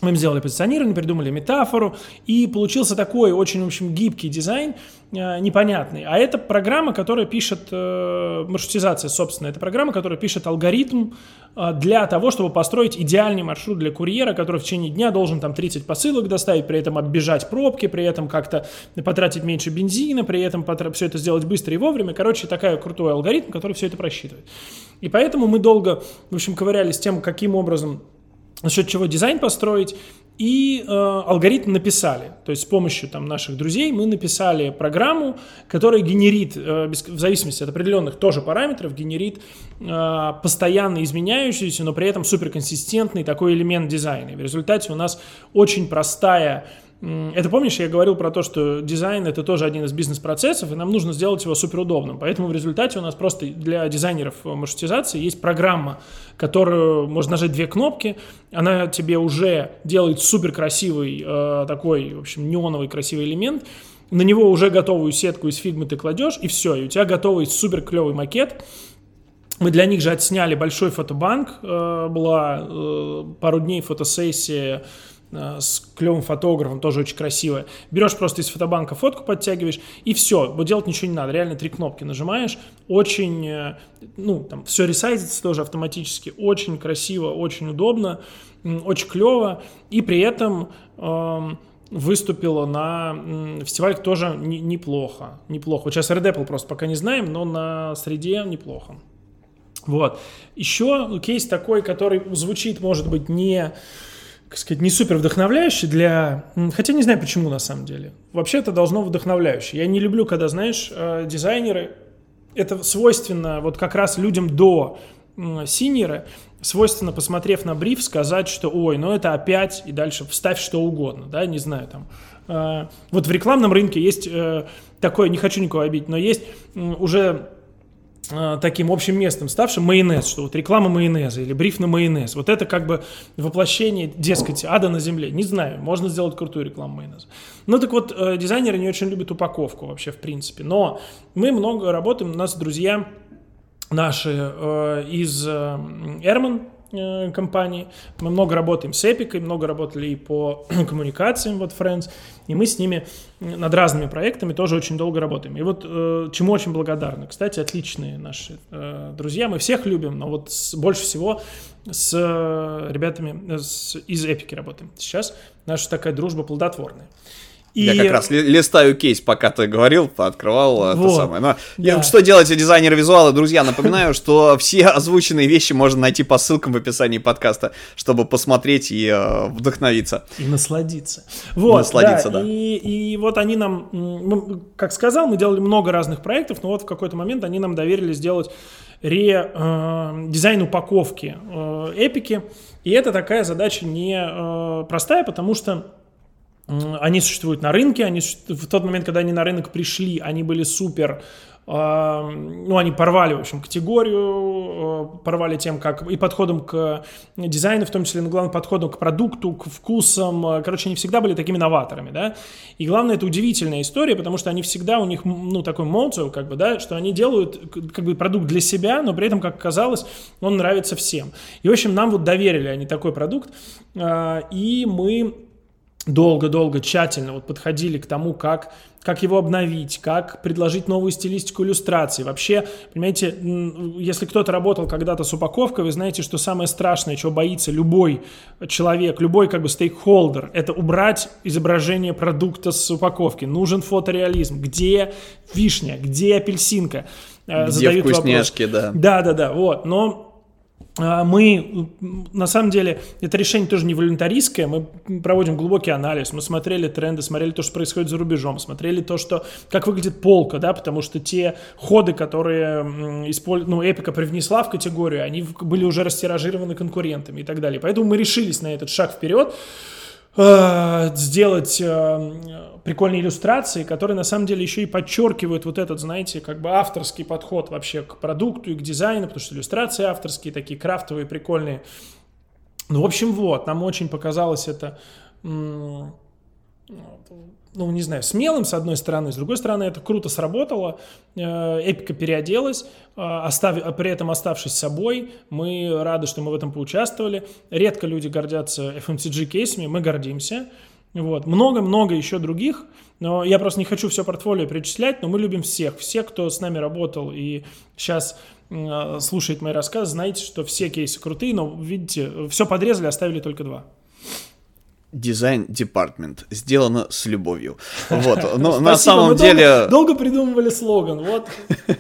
мы им сделали позиционирование, придумали метафору, и получился такой очень, в общем, гибкий дизайн, э, непонятный. А это программа, которая пишет, э, маршрутизация, собственно, это программа, которая пишет алгоритм э, для того, чтобы построить идеальный маршрут для курьера, который в течение дня должен там 30 посылок доставить, при этом оббежать пробки, при этом как-то потратить меньше бензина, при этом все это сделать быстро и вовремя. Короче, такой крутой алгоритм, который все это просчитывает. И поэтому мы долго, в общем, ковырялись тем, каким образом за счет чего дизайн построить, и э, алгоритм написали. То есть с помощью там, наших друзей мы написали программу, которая генерит, э, в зависимости от определенных тоже параметров, генерит э, постоянно изменяющийся, но при этом суперконсистентный такой элемент дизайна. И в результате у нас очень простая это помнишь, я говорил про то, что дизайн это тоже один из бизнес-процессов, и нам нужно сделать его суперудобным. Поэтому в результате у нас просто для дизайнеров маршрутизации есть программа, которую можно нажать две кнопки, она тебе уже делает супер красивый э, такой, в общем, неоновый красивый элемент, на него уже готовую сетку из фигмы ты кладешь, и все, и у тебя готовый супер клевый макет. Мы для них же отсняли большой фотобанк, э, была э, пару дней фотосессия, Э, с клевым фотографом, тоже очень красивая. Берешь просто из фотобанка фотку, подтягиваешь, и все, вот делать ничего не надо, реально три кнопки нажимаешь, очень, э, ну, там, все ресайзится тоже автоматически, очень красиво, очень удобно, очень клево, и при этом э, выступила на фестивале тоже не, неплохо, неплохо. Сейчас Red Apple просто пока не знаем, но на среде неплохо. Вот. Еще кейс такой, который звучит, может быть, не как сказать, не супер вдохновляющий для... Хотя не знаю почему на самом деле. Вообще это должно вдохновляющее. Я не люблю, когда, знаешь, э, дизайнеры... Это свойственно вот как раз людям до синеры, свойственно, посмотрев на бриф, сказать, что ой, ну это опять, и дальше вставь что угодно, да, не знаю, там. Э, вот в рекламном рынке есть э, такое, не хочу никого обидеть, но есть уже таким общим местом ставшим майонез, что вот реклама майонеза или бриф на майонез. Вот это как бы воплощение, дескать, ада на земле. Не знаю, можно сделать крутую рекламу майонеза. Ну так вот, дизайнеры не очень любят упаковку вообще в принципе. Но мы много работаем, у нас друзья наши э, из э, Эрман э, компании. Мы много работаем с Эпикой, много работали и по коммуникациям, вот Friends, и мы с ними над разными проектами тоже очень долго работаем. И вот э, чему очень благодарны. Кстати, отличные наши э, друзья, мы всех любим, но вот с, больше всего с э, ребятами с, из Эпики работаем. Сейчас наша такая дружба плодотворная. И... Я как раз листаю кейс, пока ты говорил, пооткрывал вот. это самое. Но да. что делаете дизайнеры визуала, друзья? Напоминаю, что все озвученные вещи можно найти по ссылкам в описании подкаста, чтобы посмотреть и э, вдохновиться. И насладиться. Вот, насладиться, да. да. И, и вот они нам, как сказал, мы делали много разных проектов, но вот в какой-то момент они нам доверили сделать ре, э, дизайн упаковки э, эпики. И это такая задача не э, простая, потому что они существуют на рынке, они в тот момент, когда они на рынок пришли, они были супер, э, ну, они порвали, в общем, категорию, э, порвали тем, как и подходом к дизайну, в том числе, но главным подходом к продукту, к вкусам, короче, они всегда были такими новаторами, да, и главное, это удивительная история, потому что они всегда, у них, ну, такой мотив, как бы, да, что они делают, как бы, продукт для себя, но при этом, как оказалось, он нравится всем. И, в общем, нам вот доверили они такой продукт, э, и мы долго-долго, тщательно вот подходили к тому, как, как его обновить, как предложить новую стилистику иллюстрации. Вообще, понимаете, если кто-то работал когда-то с упаковкой, вы знаете, что самое страшное, чего боится любой человек, любой как бы стейкхолдер, это убрать изображение продукта с упаковки. Нужен фотореализм. Где вишня, где апельсинка? Э, где Задают вкусняшки, вопрос. да. Да, да, да, вот. Но мы, на самом деле, это решение тоже не волюнтаристское, мы проводим глубокий анализ, мы смотрели тренды, смотрели то, что происходит за рубежом, смотрели то, что, как выглядит полка, да, потому что те ходы, которые использ... ну, Эпика привнесла в категорию, они были уже растиражированы конкурентами и так далее. Поэтому мы решились на этот шаг вперед, Э, сделать э, прикольные иллюстрации, которые на самом деле еще и подчеркивают вот этот, знаете, как бы авторский подход вообще к продукту и к дизайну, потому что иллюстрации авторские, такие крафтовые, прикольные. Ну, в общем, вот, нам очень показалось это ну, не знаю, смелым, с одной стороны, с другой стороны, это круто сработало, э, эпика переоделась, э, остав... при этом оставшись собой, мы рады, что мы в этом поучаствовали, редко люди гордятся FMCG кейсами, мы гордимся, вот, много-много еще других, но я просто не хочу все портфолио перечислять, но мы любим всех, все, кто с нами работал и сейчас э, слушает мои рассказы, знаете, что все кейсы крутые, но, видите, все подрезали, оставили только два дизайн департмент сделано с любовью. Вот, но на самом деле долго придумывали слоган, вот.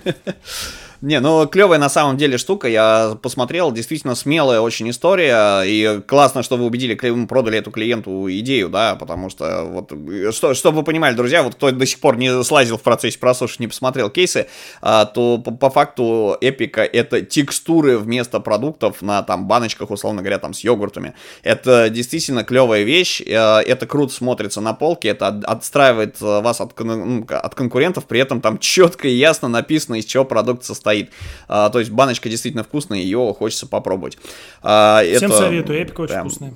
Не, ну клевая на самом деле штука, я посмотрел, действительно смелая очень история, и классно, что вы убедили, продали эту клиенту идею, да, потому что вот, что, чтобы вы понимали, друзья, вот кто до сих пор не слазил в процессе прослушать, не посмотрел кейсы, а, то по, по факту эпика это текстуры вместо продуктов на там баночках, условно говоря, там с йогуртами. Это действительно клевая вещь, э, это круто смотрится на полке, это отстраивает вас от, ну, от конкурентов, при этом там четко и ясно написано, из чего продукт состоит стоит. А, то есть баночка действительно вкусная, ее хочется попробовать. А, Всем это... советую, эпика очень прям... вкусная.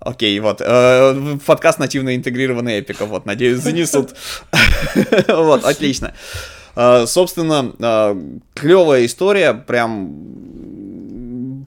Окей, вот. Э, подкаст нативно интегрированный эпика, вот, надеюсь, занесут. Вот, отлично. А, собственно, а, клевая история, прям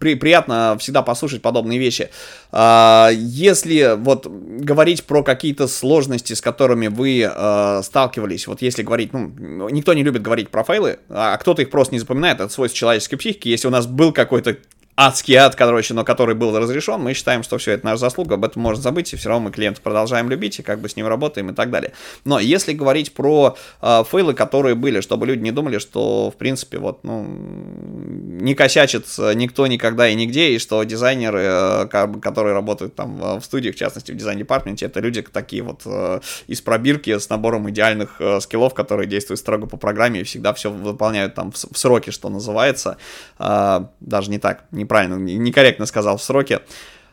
при, приятно всегда послушать подобные вещи. А, если вот говорить про какие-то сложности, с которыми вы а, сталкивались, вот если говорить, ну, никто не любит говорить про фейлы, а кто-то их просто не запоминает, это свойство человеческой психики. Если у нас был какой-то адский ад, короче, но который был разрешен, мы считаем, что все это наша заслуга, об этом можно забыть, и все равно мы клиента продолжаем любить, и как бы с ним работаем и так далее. Но если говорить про э, фейлы, которые были, чтобы люди не думали, что, в принципе, вот, ну, не косячит никто никогда и нигде, и что дизайнеры, э, которые работают там в студиях, в частности, в дизайн-департменте, это люди такие вот э, из пробирки с набором идеальных э, скиллов, которые действуют строго по программе и всегда все выполняют там в, в сроки, что называется. Э, даже не так, не неправильно, некорректно сказал в сроке,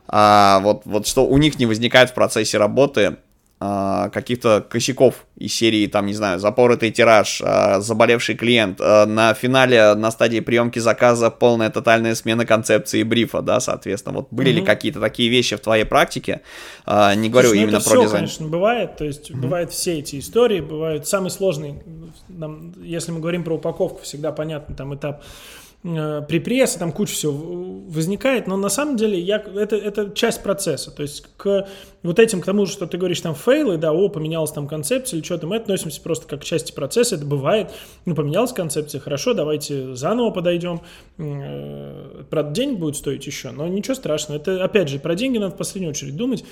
а, вот, вот что у них не возникает в процессе работы а, каких-то косяков из серии, там, не знаю, запоротый тираж, а, заболевший клиент, а, на финале, на стадии приемки заказа полная тотальная смена концепции брифа, да, соответственно, вот были mm-hmm. ли какие-то такие вещи в твоей практике, не говорю Слушай, ну именно про все, дизайн. конечно, бывает, то есть mm-hmm. бывают все эти истории, бывают самый сложный, нам, если мы говорим про упаковку, всегда понятно, там этап Э, припресса, там куча всего возникает, но на самом деле я, это, это часть процесса. То есть к вот этим, к тому, что ты говоришь там фейлы, да, о, поменялась там концепция или что-то, мы относимся просто как к части процесса, это бывает. Ну, поменялась концепция, хорошо, давайте заново подойдем. Э, правда, денег будет стоить еще, но ничего страшного. Это, опять же, про деньги надо в последнюю очередь думать.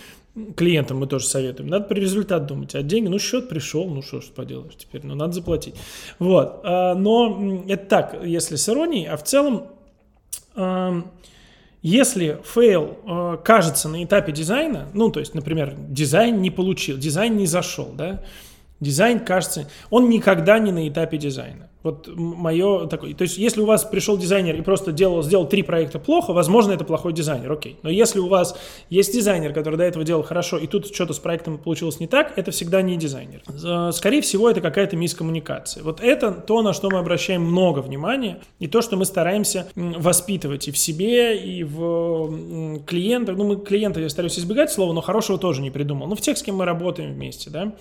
Клиентам мы тоже советуем. Надо про результат думать. А деньги, ну, счет пришел, ну, что ж поделаешь теперь, ну, надо заплатить. Вот. А, но это так, если с иронией, а в целом если fail э, кажется на этапе дизайна, ну, то есть, например, дизайн не получил, дизайн не зашел, да, дизайн кажется, он никогда не на этапе дизайна. Вот мое такое. То есть, если у вас пришел дизайнер и просто делал, сделал три проекта плохо, возможно, это плохой дизайнер, окей. Но если у вас есть дизайнер, который до этого делал хорошо, и тут что-то с проектом получилось не так, это всегда не дизайнер. Скорее всего, это какая-то мискоммуникация. Вот это то, на что мы обращаем много внимания, и то, что мы стараемся воспитывать и в себе, и в клиентах. Ну, мы клиента, я стараюсь избегать слова, но хорошего тоже не придумал. Ну, в тех, с кем мы работаем вместе, да.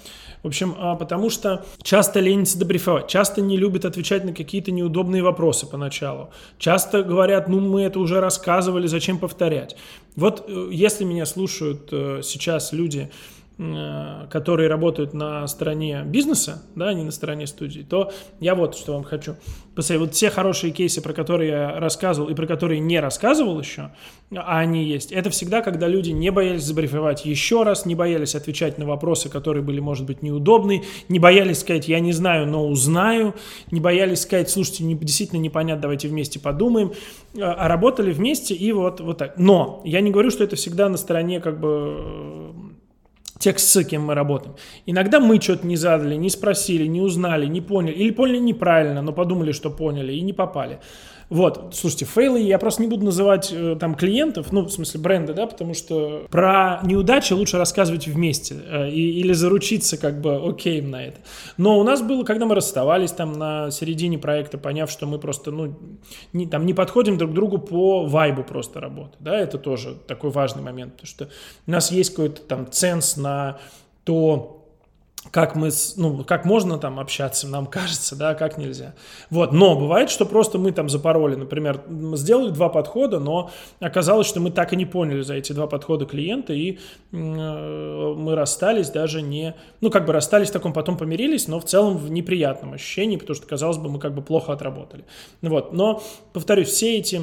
В общем, а, потому что часто ленится добрифовать, часто не любит отвечать на какие-то неудобные вопросы поначалу. Часто говорят, ну мы это уже рассказывали, зачем повторять. Вот э, если меня слушают э, сейчас люди, которые работают на стороне бизнеса, да, а не на стороне студии, то я вот что вам хочу посоветовать. Вот все хорошие кейсы, про которые я рассказывал и про которые не рассказывал еще, а они есть, это всегда, когда люди не боялись забрифовать еще раз, не боялись отвечать на вопросы, которые были, может быть, неудобны, не боялись сказать «я не знаю, но узнаю», не боялись сказать «слушайте, не, действительно непонятно, давайте вместе подумаем», а работали вместе и вот, вот так. Но я не говорю, что это всегда на стороне как бы тех, с кем мы работаем. Иногда мы что-то не задали, не спросили, не узнали, не поняли, или поняли неправильно, но подумали, что поняли, и не попали. Вот, слушайте, фейлы я просто не буду называть э, там клиентов, ну, в смысле бренда, да, потому что про неудачи лучше рассказывать вместе э, и, или заручиться как бы окей на это. Но у нас было, когда мы расставались там на середине проекта, поняв, что мы просто, ну, не, там не подходим друг другу по вайбу просто работы, да, это тоже такой важный момент, потому что у нас есть какой-то там ценс на то, как мы, ну, как можно там общаться, нам кажется, да, как нельзя. Вот, но бывает, что просто мы там запороли, например, сделали два подхода, но оказалось, что мы так и не поняли за эти два подхода клиента, и э, мы расстались даже не, ну, как бы расстались в таком, потом помирились, но в целом в неприятном ощущении, потому что, казалось бы, мы как бы плохо отработали. Вот, но, повторюсь, все эти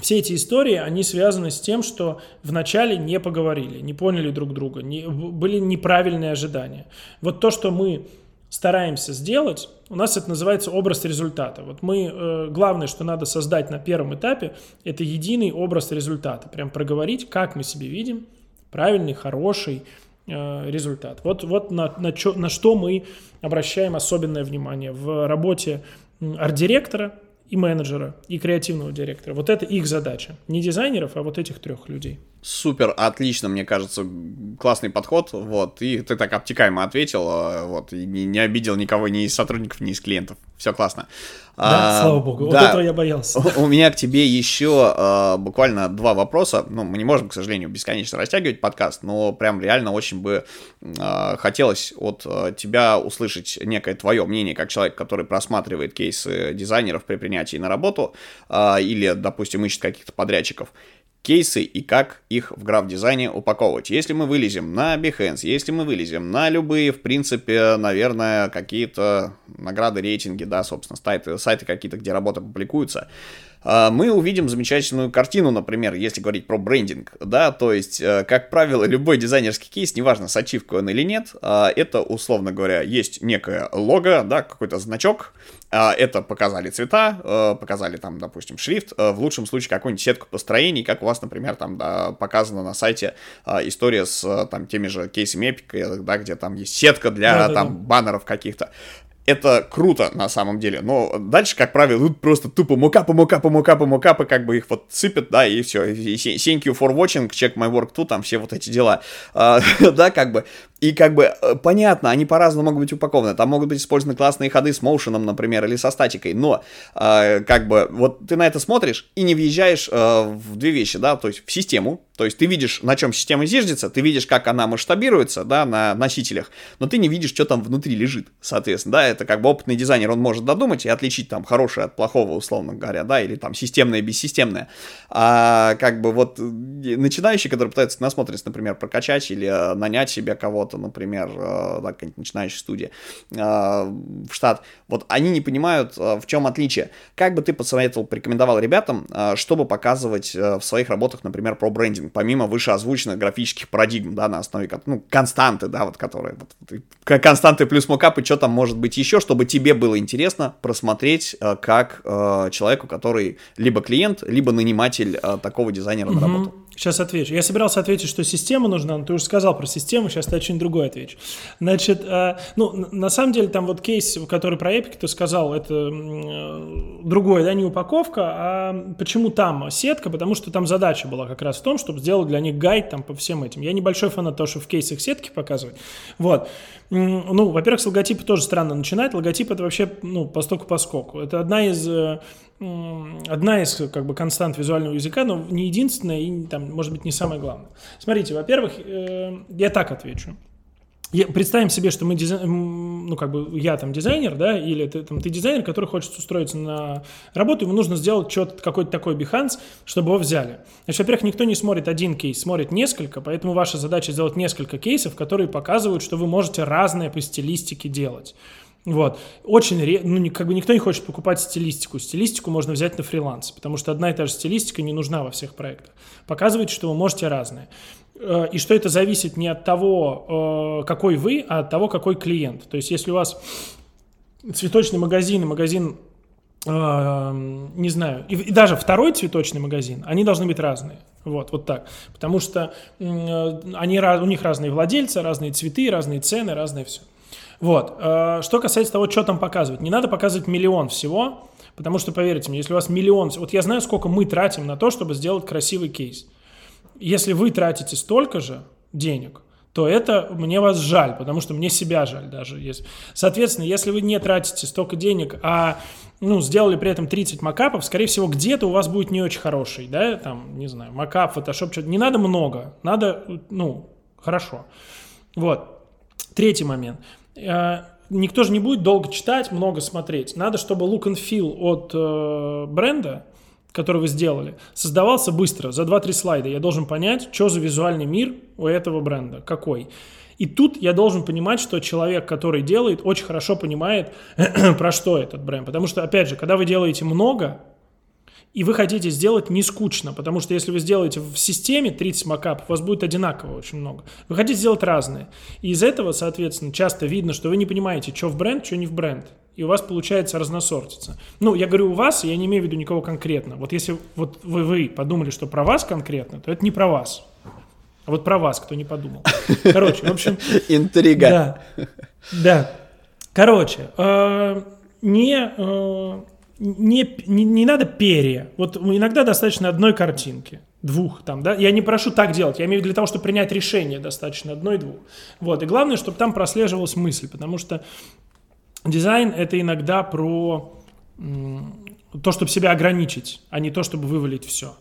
все эти истории, они связаны с тем, что вначале не поговорили, не поняли друг друга, не, были неправильные ожидания. Вот то, что мы стараемся сделать, у нас это называется образ результата. Вот мы, э, главное, что надо создать на первом этапе, это единый образ результата. Прям проговорить, как мы себе видим правильный, хороший э, результат. Вот, вот на, на, чё, на что мы обращаем особенное внимание в работе арт-директора, и менеджера, и креативного директора. Вот это их задача. Не дизайнеров, а вот этих трех людей. Супер, отлично, мне кажется, классный подход, вот, и ты так обтекаемо ответил, а, вот, и не, не обидел никого ни из сотрудников, ни из клиентов, все классно. Да, а, слава богу, да, вот этого я боялся. У, у меня к тебе еще а, буквально два вопроса, ну, мы не можем, к сожалению, бесконечно растягивать подкаст, но прям реально очень бы а, хотелось от а, тебя услышать некое твое мнение, как человек, который просматривает кейсы дизайнеров при принятии на работу, а, или, допустим, ищет каких-то подрядчиков, кейсы и как их в граф-дизайне упаковывать. Если мы вылезем на Behance, если мы вылезем на любые, в принципе, наверное, какие-то награды, рейтинги, да, собственно, сайты, сайты какие-то, где работа публикуется, мы увидим замечательную картину, например, если говорить про брендинг, да, то есть, э, как правило, любой дизайнерский кейс, неважно, с ачивкой он или нет, а, это, условно говоря, есть некое лого, да, какой-то значок, а, это показали цвета, э, показали там, допустим, шрифт, э, в лучшем случае какую-нибудь сетку построений, как у вас, например, там да, показано на сайте история с там теми же кейсами Epic, да, где там есть сетка для да, там да. баннеров каких-то это круто на самом деле, но дальше, как правило, тут просто тупо мукапы, мукапы, мукапы, мукапы, как бы их вот сыпят, да, и все, thank you for watching, check my work too, там все вот эти дела, а, да, как бы, и как бы э, понятно, они по-разному могут быть упакованы. Там могут быть использованы классные ходы с моушеном, например, или со статикой. Но э, как бы вот ты на это смотришь и не въезжаешь э, в две вещи, да, то есть в систему. То есть ты видишь, на чем система зиждется, ты видишь, как она масштабируется, да, на носителях, но ты не видишь, что там внутри лежит, соответственно, да, это как бы опытный дизайнер, он может додумать и отличить там хорошее от плохого, условно говоря, да, или там системное, бессистемное. А как бы вот э, начинающий, который пытается насмотреться, например, прокачать или э, нанять себе кого-то, кого-то, например, э, да, какая-нибудь начинающая студия э, в штат, вот они не понимают, э, в чем отличие. Как бы ты посоветовал, порекомендовал ребятам, чтобы показывать в своих работах, например, про брендинг, помимо вышеозвученных графических парадигм, да, на основе, ну, константы, да, вот, которые, вот, константы плюс мокапы, что там может быть еще, чтобы тебе было интересно просмотреть, как человеку, который либо клиент, либо наниматель такого дизайнера на работу. Сейчас отвечу. Я собирался ответить, что система нужна, но ты уже сказал про систему, сейчас очень другой отвечу. Значит, э, ну, на самом деле, там вот кейс, который про Epic ты сказал, это э, другое, да, не упаковка, а почему там сетка? Потому что там задача была как раз в том, чтобы сделать для них гайд там по всем этим. Я небольшой фанат того, что в кейсах сетки показывать. Вот. Ну, во-первых, с логотипа тоже странно начинать. Логотип это вообще, ну, постоку поскоку. Это одна из э, одна из как бы констант визуального языка, но не единственная и там, может быть, не самое главное. Смотрите, во-первых, э, я так отвечу. Представим себе, что мы дизай... ну как бы я там дизайнер, да, или ты, там, ты дизайнер, который хочет устроиться на работу, ему нужно сделать что-то какой-то такой Behance, чтобы его взяли. Значит, во-первых, никто не смотрит один кейс, смотрит несколько, поэтому ваша задача сделать несколько кейсов, которые показывают, что вы можете разное по стилистике делать. Вот. Очень, ну, как бы никто не хочет покупать стилистику. Стилистику можно взять на фриланс, потому что одна и та же стилистика не нужна во всех проектах. Показывает, что вы можете разные. Э, и что это зависит не от того, э, какой вы, а от того, какой клиент. То есть, если у вас цветочный магазин и магазин э, не знаю, и даже второй цветочный магазин, они должны быть разные. Вот, вот так. Потому что они, у них разные владельцы, разные цветы, разные цены, разное все. Вот. Э, что касается того, что там показывать. Не надо показывать миллион всего, потому что, поверьте мне, если у вас миллион... Вот я знаю, сколько мы тратим на то, чтобы сделать красивый кейс. Если вы тратите столько же денег, то это мне вас жаль, потому что мне себя жаль даже. Соответственно, если вы не тратите столько денег, а ну, сделали при этом 30 макапов, скорее всего, где-то у вас будет не очень хороший, да, там, не знаю, макап, фотошоп, что-то. Не надо много, надо, ну, хорошо. Вот. Третий момент. Э, никто же не будет долго читать, много смотреть. Надо, чтобы look and feel от э, бренда, который вы сделали, создавался быстро, за 2-3 слайда. Я должен понять, что за визуальный мир у этого бренда, какой. И тут я должен понимать, что человек, который делает, очень хорошо понимает, про что этот бренд. Потому что, опять же, когда вы делаете много, и вы хотите сделать не скучно, потому что если вы сделаете в системе 30 макапов, у вас будет одинаково очень много. Вы хотите сделать разные. И из этого, соответственно, часто видно, что вы не понимаете, что в бренд, что не в бренд. И у вас получается разносортиться. Ну, я говорю у вас, я не имею в виду никого конкретно. Вот если вот вы, вы подумали, что про вас конкретно, то это не про вас. А вот про вас, кто не подумал. Короче, в общем... Интрига. Да. Да. Короче, э, не э, не, не, не надо перья. Вот иногда достаточно одной картинки, двух там, да. Я не прошу так делать, я имею в виду для того, чтобы принять решение, достаточно одной-двух. Вот, и главное, чтобы там прослеживалась мысль, потому что дизайн это иногда про то, чтобы себя ограничить, а не то, чтобы вывалить все.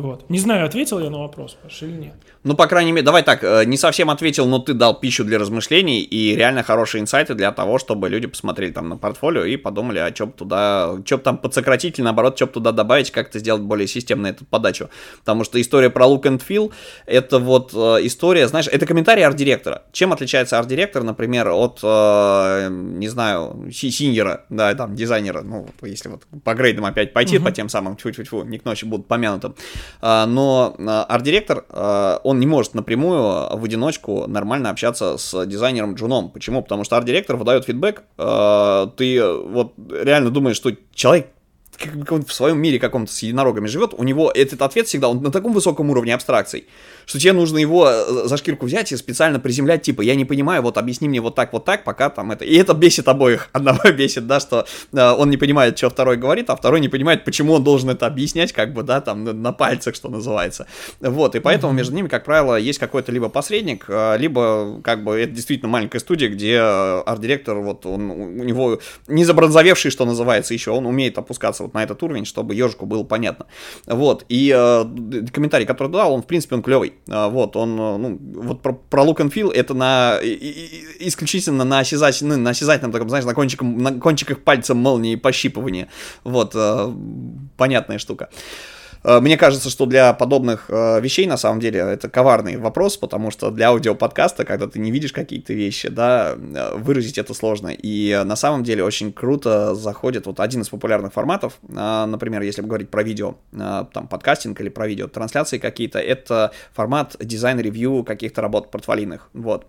Вот. Не знаю, ответил я на вопрос, Паша, или нет. Ну, по крайней мере, давай так, э, не совсем ответил, но ты дал пищу для размышлений и реально хорошие инсайты для того, чтобы люди посмотрели там на портфолио и подумали, а что бы туда, что бы там подсократить или наоборот, что бы туда добавить, как это сделать более системно эту подачу. Потому что история про look and feel, это вот э, история, знаешь, это комментарий арт-директора. Чем отличается арт-директор, например, от, э, не знаю, синьера, да, там, дизайнера, ну, если вот по грейдам опять пойти, uh-huh. по тем самым, тьфу-тьфу-тьфу, не к ночи будут помянуты. А, но а, арт-директор, а, он не может напрямую в одиночку нормально общаться с дизайнером Джуном. Почему? Потому что арт-директор выдает фидбэк, ты вот реально думаешь, что человек как в своем мире каком-то с единорогами живет, у него этот ответ всегда он на таком высоком уровне абстракций, что тебе нужно его э, за шкирку взять и специально приземлять, типа, я не понимаю, вот объясни мне вот так, вот так, пока там это... И это бесит обоих. Одного бесит, да, что э, он не понимает, что второй говорит, а второй не понимает, почему он должен это объяснять, как бы, да, там, на, на пальцах, что называется. Вот, и поэтому между ними, как правило, есть какой-то либо посредник, э, либо, как бы, это действительно маленькая студия, где э, арт-директор, вот, он, у него не забронзовевший, что называется, еще, он умеет опускаться вот на этот уровень, чтобы ежику было понятно. Вот, и э, комментарий, который дал, он, в принципе, он клевый. А, вот, он, ну, вот про, про look and feel это на, исключительно на, осязательном, ну, на осязательном таком, знаешь, на, кончиком, на кончиках пальца молнии пощипывания. Вот, э, понятная штука. Э, мне кажется, что для подобных э, вещей, на самом деле, это коварный вопрос, потому что для аудиоподкаста, когда ты не видишь какие-то вещи, да, э, выразить это сложно. И на самом деле очень круто заходит вот один из популярных форматов, например, если говорить про видео, там, подкастинг или про видео, трансляции какие-то, это формат дизайн-ревью каких-то работ портфолийных, вот.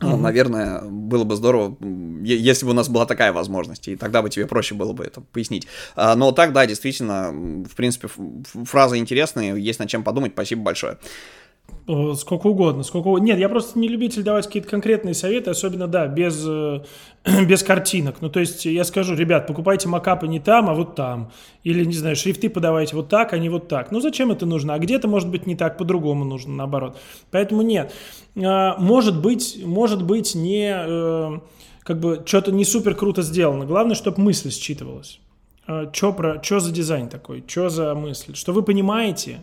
Mm-hmm. Наверное, было бы здорово, если бы у нас была такая возможность, и тогда бы тебе проще было бы это пояснить. А, но так, да, действительно, в принципе, фразы интересные, есть над чем подумать. Спасибо большое. Сколько угодно, сколько угодно. Нет, я просто не любитель давать какие-то конкретные советы, особенно, да, без, э, без картинок. Ну, то есть я скажу, ребят, покупайте макапы не там, а вот там. Или, не знаю, шрифты подавайте вот так, а не вот так. Ну, зачем это нужно? А где-то, может быть, не так, по-другому нужно, наоборот. Поэтому нет. А, может быть, может быть, не, э, как бы, что-то не супер круто сделано. Главное, чтобы мысль считывалась. Что про, что за дизайн такой? Что за мысль? Что вы понимаете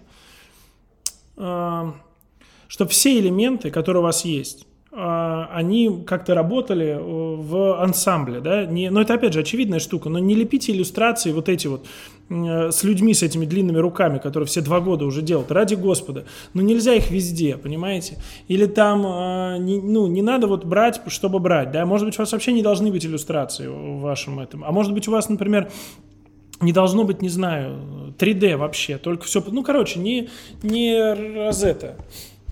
чтобы все элементы, которые у вас есть, а, они как-то работали э, в ансамбле, да, не, но это опять же очевидная штука, но не лепите иллюстрации вот эти вот э, с людьми с этими длинными руками, которые все два года уже делают, ради Господа, но нельзя их везде, понимаете, или там, а, ну, не надо вот брать, чтобы брать, да, может быть, у вас вообще не должны быть иллюстрации в вашем этом, а может быть, у вас, например, не должно быть, не знаю, 3D вообще, только все, ну, короче, не, не раз это,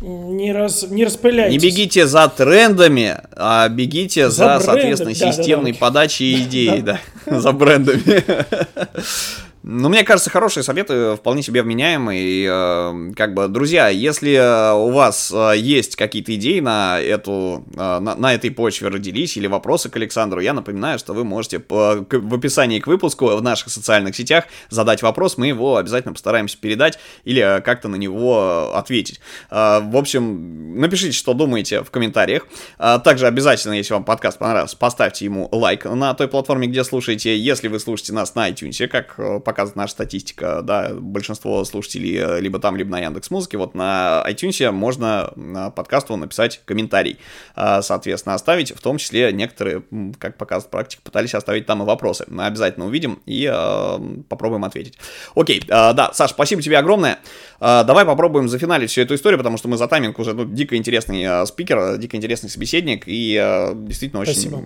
не, раз, не распыляйтесь. Не бегите за трендами, а бегите за, за соответственно, системной да, да. подачей идей, да, за брендами. Ну, мне кажется, хорошие советы вполне себе вменяемые. И, э, как бы, друзья, если э, у вас э, есть какие-то идеи на эту, э, на, на этой почве родились или вопросы к Александру, я напоминаю, что вы можете по, к, в описании к выпуску в наших социальных сетях задать вопрос, мы его обязательно постараемся передать или э, как-то на него ответить. Э, в общем, напишите, что думаете в комментариях. Э, также обязательно, если вам подкаст понравился, поставьте ему лайк на той платформе, где слушаете. Если вы слушаете нас на iTunes, как э, показывает наша статистика, да, большинство слушателей э, либо там, либо на Яндекс Музыке, вот на iTunes можно на подкасту написать комментарий, э, соответственно, оставить, в том числе некоторые, как показывает практика, пытались оставить там и вопросы. Мы обязательно увидим и э, попробуем ответить. Окей, да, Саш, спасибо тебе огромное. Э, давай попробуем зафиналить всю эту историю, потому что мы за тайминг уже ну, дико интересный э, спикер, дико интересный собеседник, и э, действительно очень Спасибо.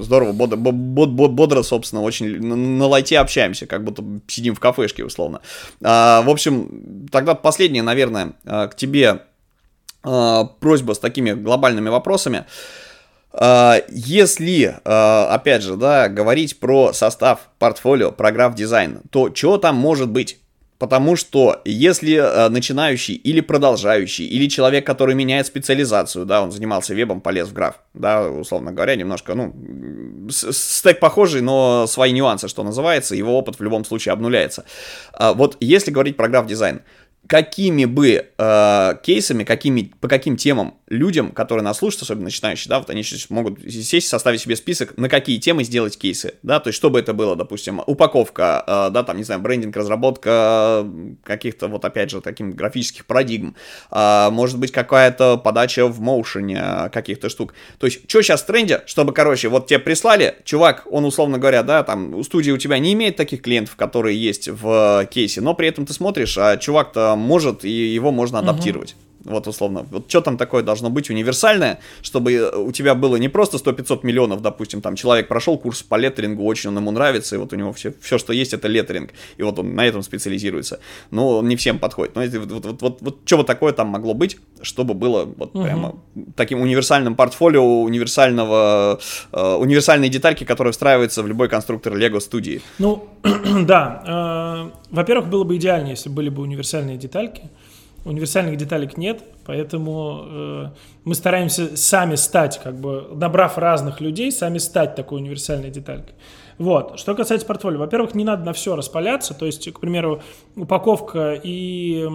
здорово, бодро, бодро, бодро, собственно, очень на, лайте общаемся, как будто сидим в кафешке, условно. А, в общем, тогда последнее, наверное, а, к тебе а, просьба с такими глобальными вопросами. Если, опять же, да, говорить про состав портфолио, программ дизайн, то что там может быть? Потому что если э, начинающий или продолжающий, или человек, который меняет специализацию, да, он занимался вебом, полез в граф, да, условно говоря, немножко, ну, стек похожий, но свои нюансы, что называется, его опыт в любом случае обнуляется. А вот если говорить про граф-дизайн, какими бы э, кейсами, какими, по каким темам людям, которые нас слушают, особенно начинающие, да, вот они сейчас могут сесть, составить себе список, на какие темы сделать кейсы, да, то есть чтобы это было, допустим, упаковка, э, да, там, не знаю, брендинг, разработка каких-то, вот опять же, таких графических парадигм, э, может быть, какая-то подача в моушене э, каких-то штук. То есть, что сейчас в тренде, чтобы, короче, вот тебе прислали, чувак, он, условно говоря, да, там, у студии у тебя не имеет таких клиентов, которые есть в кейсе, но при этом ты смотришь, а чувак-то может, и его можно адаптировать. Угу. Вот условно. Вот что там такое должно быть универсальное, чтобы у тебя было не просто 100-500 миллионов, допустим, там человек прошел курс по леттерингу, очень он ему нравится, и вот у него все, все что есть, это леттеринг, и вот он на этом специализируется. Но он не всем подходит. Но вот, вот, вот, вот, вот что вот такое там могло быть, чтобы было вот угу. прямо таким универсальным портфолио универсального, э, универсальной детальки, которая встраивается в любой конструктор Lego студии. Ну, да. Э, во-первых, было бы идеально, если были бы универсальные детальки. Универсальных деталек нет, поэтому э, мы стараемся сами стать, как бы набрав разных людей, сами стать такой универсальной деталькой. Вот. Что касается портфолио, во-первых, не надо на все распаляться, то есть, к примеру, упаковка и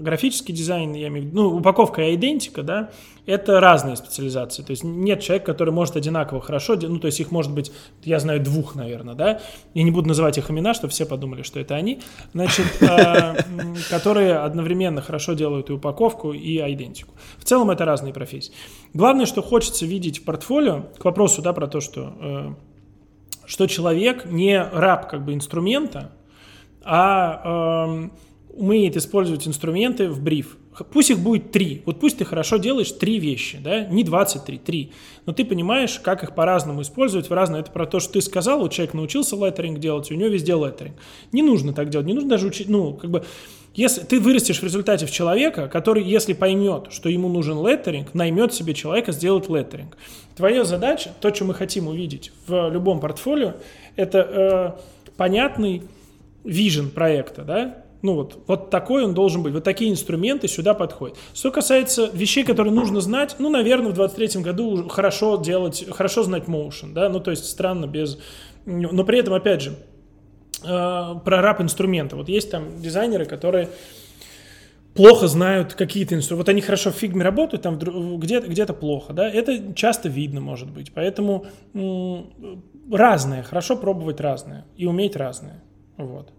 графический дизайн, я имею в виду, ну, упаковка и идентика, да, это разные специализации, то есть нет человека, который может одинаково хорошо, ну, то есть их может быть, я знаю двух, наверное, да, я не буду называть их имена, чтобы все подумали, что это они, значит, а, которые одновременно хорошо делают и упаковку, и идентику. В целом это разные профессии. Главное, что хочется видеть в портфолио, к вопросу, да, про то, что э, что человек не раб как бы инструмента, а э, умеет использовать инструменты в бриф. Пусть их будет три. Вот пусть ты хорошо делаешь три вещи, да, не 23, три. Но ты понимаешь, как их по-разному использовать, в разное. Это про то, что ты сказал, вот человек научился леттеринг делать, у него везде леттеринг. Не нужно так делать, не нужно даже учить, ну, как бы, если ты вырастешь в результате в человека, который, если поймет, что ему нужен леттеринг, наймет себе человека сделать леттеринг. Твоя задача, то, что мы хотим увидеть в любом портфолио, это э, понятный вижен проекта, да, ну вот, вот такой он должен быть, вот такие инструменты сюда подходят. Что касается вещей, которые нужно знать, ну, наверное, в 23 году хорошо делать, хорошо знать motion, да, ну, то есть странно без... Но при этом, опять же, э, про раб инструмента. Вот есть там дизайнеры, которые плохо знают какие-то инструменты. Вот они хорошо в фигме работают, там где-то где плохо, да, это часто видно, может быть. Поэтому разное, хорошо пробовать разное и уметь разное. Вот.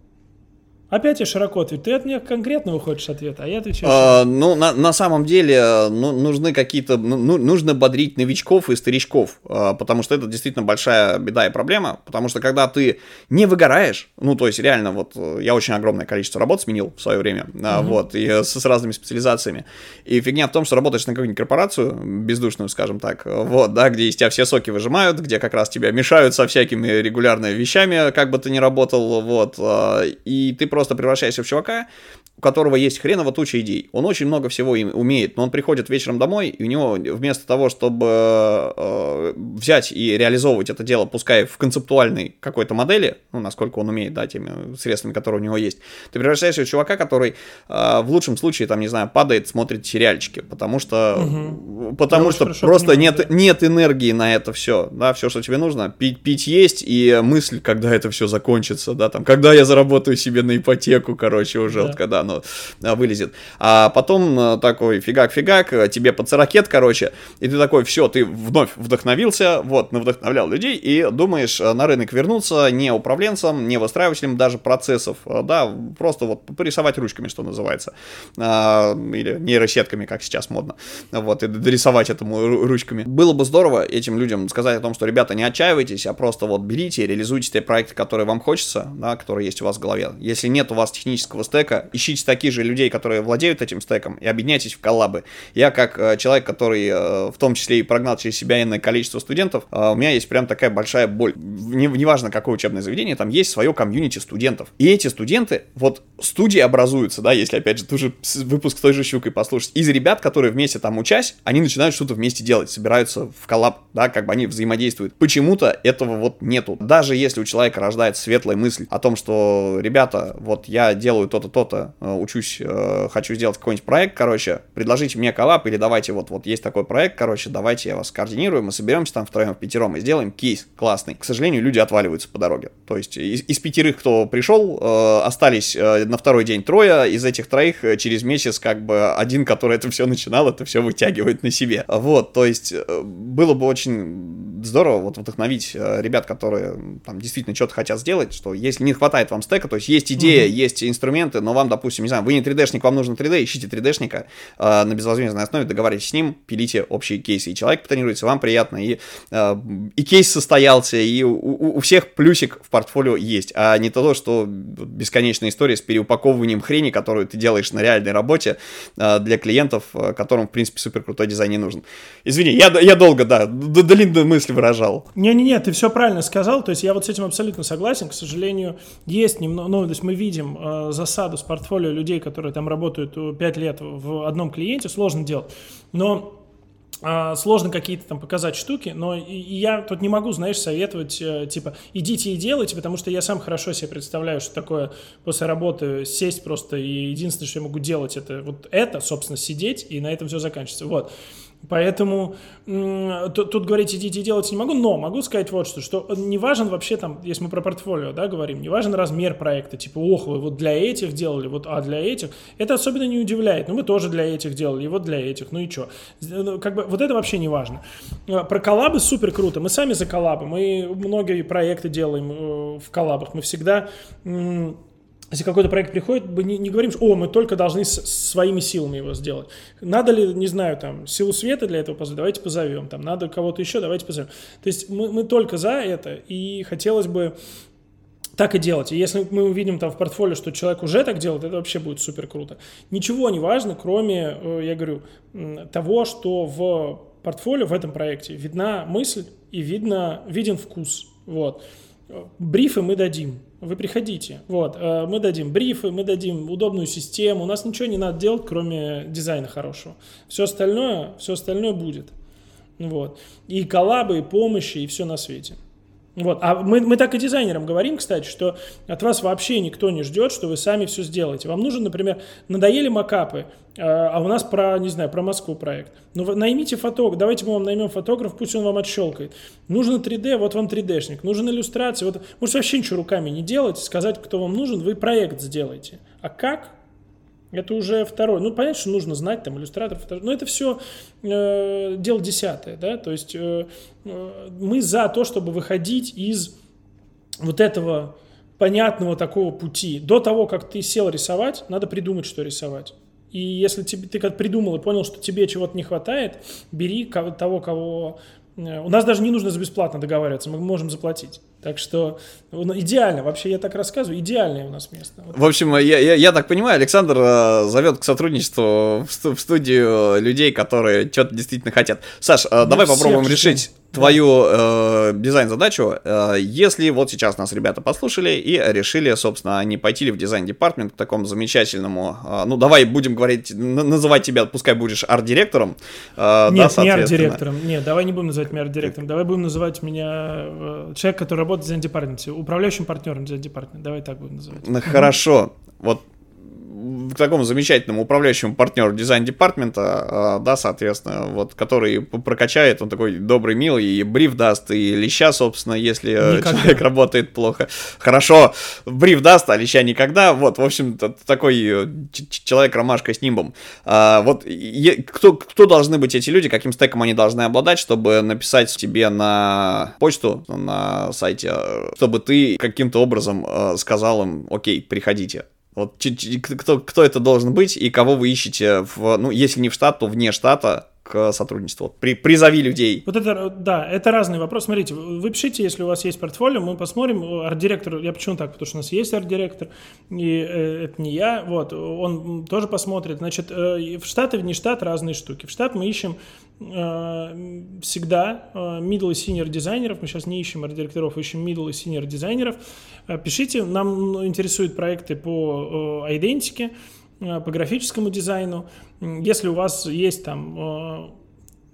Опять я широко ответ. Ты от меня конкретно уходишь ответ, а я отвечаю. А, ну, на, на самом деле, ну, нужны какие-то. Ну, ну, нужно бодрить новичков и старичков. А, потому что это действительно большая беда и проблема. Потому что когда ты не выгораешь, ну, то есть, реально, вот я очень огромное количество работ сменил в свое время. Угу. Вот, и с, с разными специализациями. И фигня в том, что работаешь на какую-нибудь корпорацию, бездушную, скажем так, вот, да, где из тебя все соки выжимают, где как раз тебя мешают со всякими регулярными вещами, как бы ты ни работал, вот, а, и ты просто превращаешься в чувака, у которого есть хреново туча идей. Он очень много всего им умеет, но он приходит вечером домой, и у него вместо того, чтобы э, взять и реализовывать это дело, пускай в концептуальной какой-то модели, ну, насколько он умеет, да, теми средствами, которые у него есть, ты превращаешься в чувака, который э, в лучшем случае, там, не знаю, падает, смотрит сериальчики, потому что, угу. потому что просто понимаю, нет, да. нет энергии на это все, да, все, что тебе нужно, пить, пить есть, и мысль, когда это все закончится, да, там, когда я заработаю себе на ипотеку, короче, уже, да. вот когда оно а, вылезет. А потом а, такой фигак-фигак, а, тебе под ракет, короче, и ты такой, все, ты вновь вдохновился, вот, вдохновлял людей, и думаешь на рынок вернуться не управленцем, не выстраивателем даже процессов, да, просто вот порисовать ручками, что называется, или нейросетками, как сейчас модно, вот, и дорисовать этому ручками. Было бы здорово этим людям сказать о том, что, ребята, не отчаивайтесь, а просто вот берите и реализуйте те проекты, которые вам хочется, да, которые есть у вас в голове. Если нет у вас технического стека, ищите ищите таких же людей, которые владеют этим стеком, и объединяйтесь в коллабы. Я как э, человек, который э, в том числе и прогнал через себя энное количество студентов, э, у меня есть прям такая большая боль. Не, неважно, какое учебное заведение, там есть свое комьюнити студентов. И эти студенты, вот студии образуются, да, если опять же тоже выпуск той же Щуки послушать, из ребят, которые вместе там учась, они начинают что-то вместе делать, собираются в коллаб, да, как бы они взаимодействуют. Почему-то этого вот нету. Даже если у человека рождается светлая мысль о том, что, ребята, вот я делаю то-то, то-то, учусь, хочу сделать какой-нибудь проект, короче, предложите мне коллаб или давайте вот, вот есть такой проект, короче, давайте я вас координирую, мы соберемся там втроем, в пятером и сделаем кейс классный. К сожалению, люди отваливаются по дороге. То есть из, из пятерых, кто пришел, остались на второй день трое, из этих троих через месяц как бы один, который это все начинал, это все вытягивает на себе. Вот, то есть было бы очень здорово вот вдохновить ребят, которые там действительно что-то хотят сделать, что если не хватает вам стека, то есть есть идея, mm-hmm. есть инструменты, но вам, допустим, не знаю, вы не 3D-шник, вам нужен 3D, ищите 3D-шника э, а, на безвозмездной основе, договаривайтесь с ним, пилите общие кейсы, и человек тренируется, вам приятно, и, э, и кейс состоялся, и у, у, всех плюсик в портфолио есть, а не то, что бесконечная история с переупаковыванием хрени, которую ты делаешь на реальной работе э, для клиентов, которым, в принципе, супер крутой дизайн не нужен. Извини, я, я долго, да, длинную мысль выражал. Не-не-не, ты все правильно сказал, то есть я вот с этим абсолютно согласен, к сожалению, есть немного, ну, то есть мы видим э, засаду с портфолио людей, которые там работают 5 лет в одном клиенте, сложно делать, но э, сложно какие-то там показать штуки, но я тут не могу, знаешь, советовать, э, типа, идите и делайте, потому что я сам хорошо себе представляю, что такое после работы сесть просто, и единственное, что я могу делать, это вот это, собственно, сидеть, и на этом все заканчивается. Вот. Поэтому тут, говорить идите делать не могу, но могу сказать вот что, что не важен вообще там, если мы про портфолио, да, говорим, не важен размер проекта, типа, ох, вы вот для этих делали, вот, а для этих, это особенно не удивляет, ну, мы тоже для этих делали, и вот для этих, ну и что, ну, как бы, вот это вообще не важно. А, про коллабы супер круто, мы сами за коллабы, мы многие проекты делаем э, в коллабах, мы всегда если какой-то проект приходит, мы не, не говорим, что о, мы только должны с, своими силами его сделать. Надо ли, не знаю, там, силу света для этого позвать, давайте позовем. Там, надо кого-то еще, давайте позовем. То есть мы, мы только за это, и хотелось бы так и делать. И если мы увидим там в портфолио, что человек уже так делает, это вообще будет супер круто. Ничего не важно, кроме, э, я говорю, того, что в портфолио в этом проекте видна мысль и видно, виден вкус. Вот. Брифы мы дадим вы приходите. Вот, э, мы дадим брифы, мы дадим удобную систему. У нас ничего не надо делать, кроме дизайна хорошего. Все остальное, все остальное будет. Вот. И коллабы, и помощи, и все на свете. Вот. А мы, мы так и дизайнерам говорим, кстати, что от вас вообще никто не ждет, что вы сами все сделаете. Вам нужен, например, надоели макапы, а, а у нас про, не знаю, про Москву проект. Ну, наймите фотограф, давайте мы вам наймем фотограф, пусть он вам отщелкает. Нужно 3D, вот вам 3D-шник. Нужен иллюстрация, вот, может вообще ничего руками не делать, сказать, кто вам нужен, вы проект сделаете. А как? Это уже второй. Ну, понятно, что нужно знать там иллюстратор, но это все э, дело десятое, да, то есть э, э, мы за то, чтобы выходить из вот этого понятного такого пути. До того, как ты сел рисовать, надо придумать, что рисовать. И если тебе, ты как придумал и понял, что тебе чего-то не хватает, бери того, кого... Э, у нас даже не нужно за бесплатно договариваться, мы можем заплатить. Так что ну, идеально, вообще я так рассказываю, идеальное у нас место. В общем, я, я, я так понимаю, Александр э, зовет к сотрудничеству в, в студию людей, которые что-то действительно хотят. Саш, э, ну, давай попробуем решить твою э, дизайн-задачу, э, если вот сейчас нас ребята послушали и решили, собственно, не пойти ли в дизайн-департмент к такому замечательному, э, ну, давай будем говорить, называть тебя, пускай будешь арт-директором. Э, нет, да, не арт-директором, нет, давай не будем называть меня арт-директором, давай будем называть меня э, человек, который работает в дизайн-департаменте, управляющим партнером дизайн-департамента, давай так будем называть. Ну, хорошо, вот к такому замечательному управляющему партнеру дизайн-департмента, а, да, соответственно, вот, который прокачает, он такой добрый, милый, и бриф даст, и леща, собственно, если э, никогда. человек работает плохо. Хорошо, бриф даст, а леща никогда. Вот, в общем, такой э, человек-ромашка с нимбом. А, вот, кто, кто должны быть эти люди, каким стеком они должны обладать, чтобы написать тебе на почту, на сайте, э, чтобы ты каким-то образом сказал им, окей, приходите. Вот кто, кто это должен быть и кого вы ищете, в, ну, если не в штат, то вне штата, к сотрудничеству? При, призови людей. Вот это, да, это разный вопрос. Смотрите, вы пишите, если у вас есть портфолио, мы посмотрим. Арт-директор, я почему так? Потому что у нас есть арт-директор, и э, это не я, вот, он тоже посмотрит. Значит, э, в штат и вне штат разные штуки. В штат мы ищем э, всегда э, middle и senior дизайнеров, мы сейчас не ищем арт-директоров, ищем middle и senior дизайнеров. Э, пишите, нам интересуют проекты по э, идентике, по графическому дизайну. Если у вас есть там э,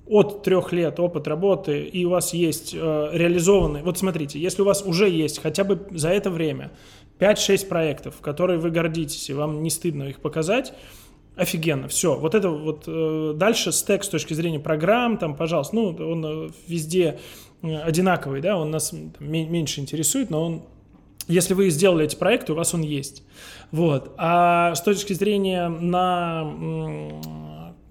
от трех лет опыт работы и у вас есть э, реализованный, вот смотрите, если у вас уже есть хотя бы за это время 5-6 проектов, которые вы гордитесь, и вам не стыдно их показать, офигенно, все. Вот это вот э, дальше стек с точки зрения программ, там, пожалуйста, ну, он э, везде э, одинаковый, да, он нас там, меньше интересует, но он если вы сделали эти проекты, у вас он есть. Вот. А с точки зрения на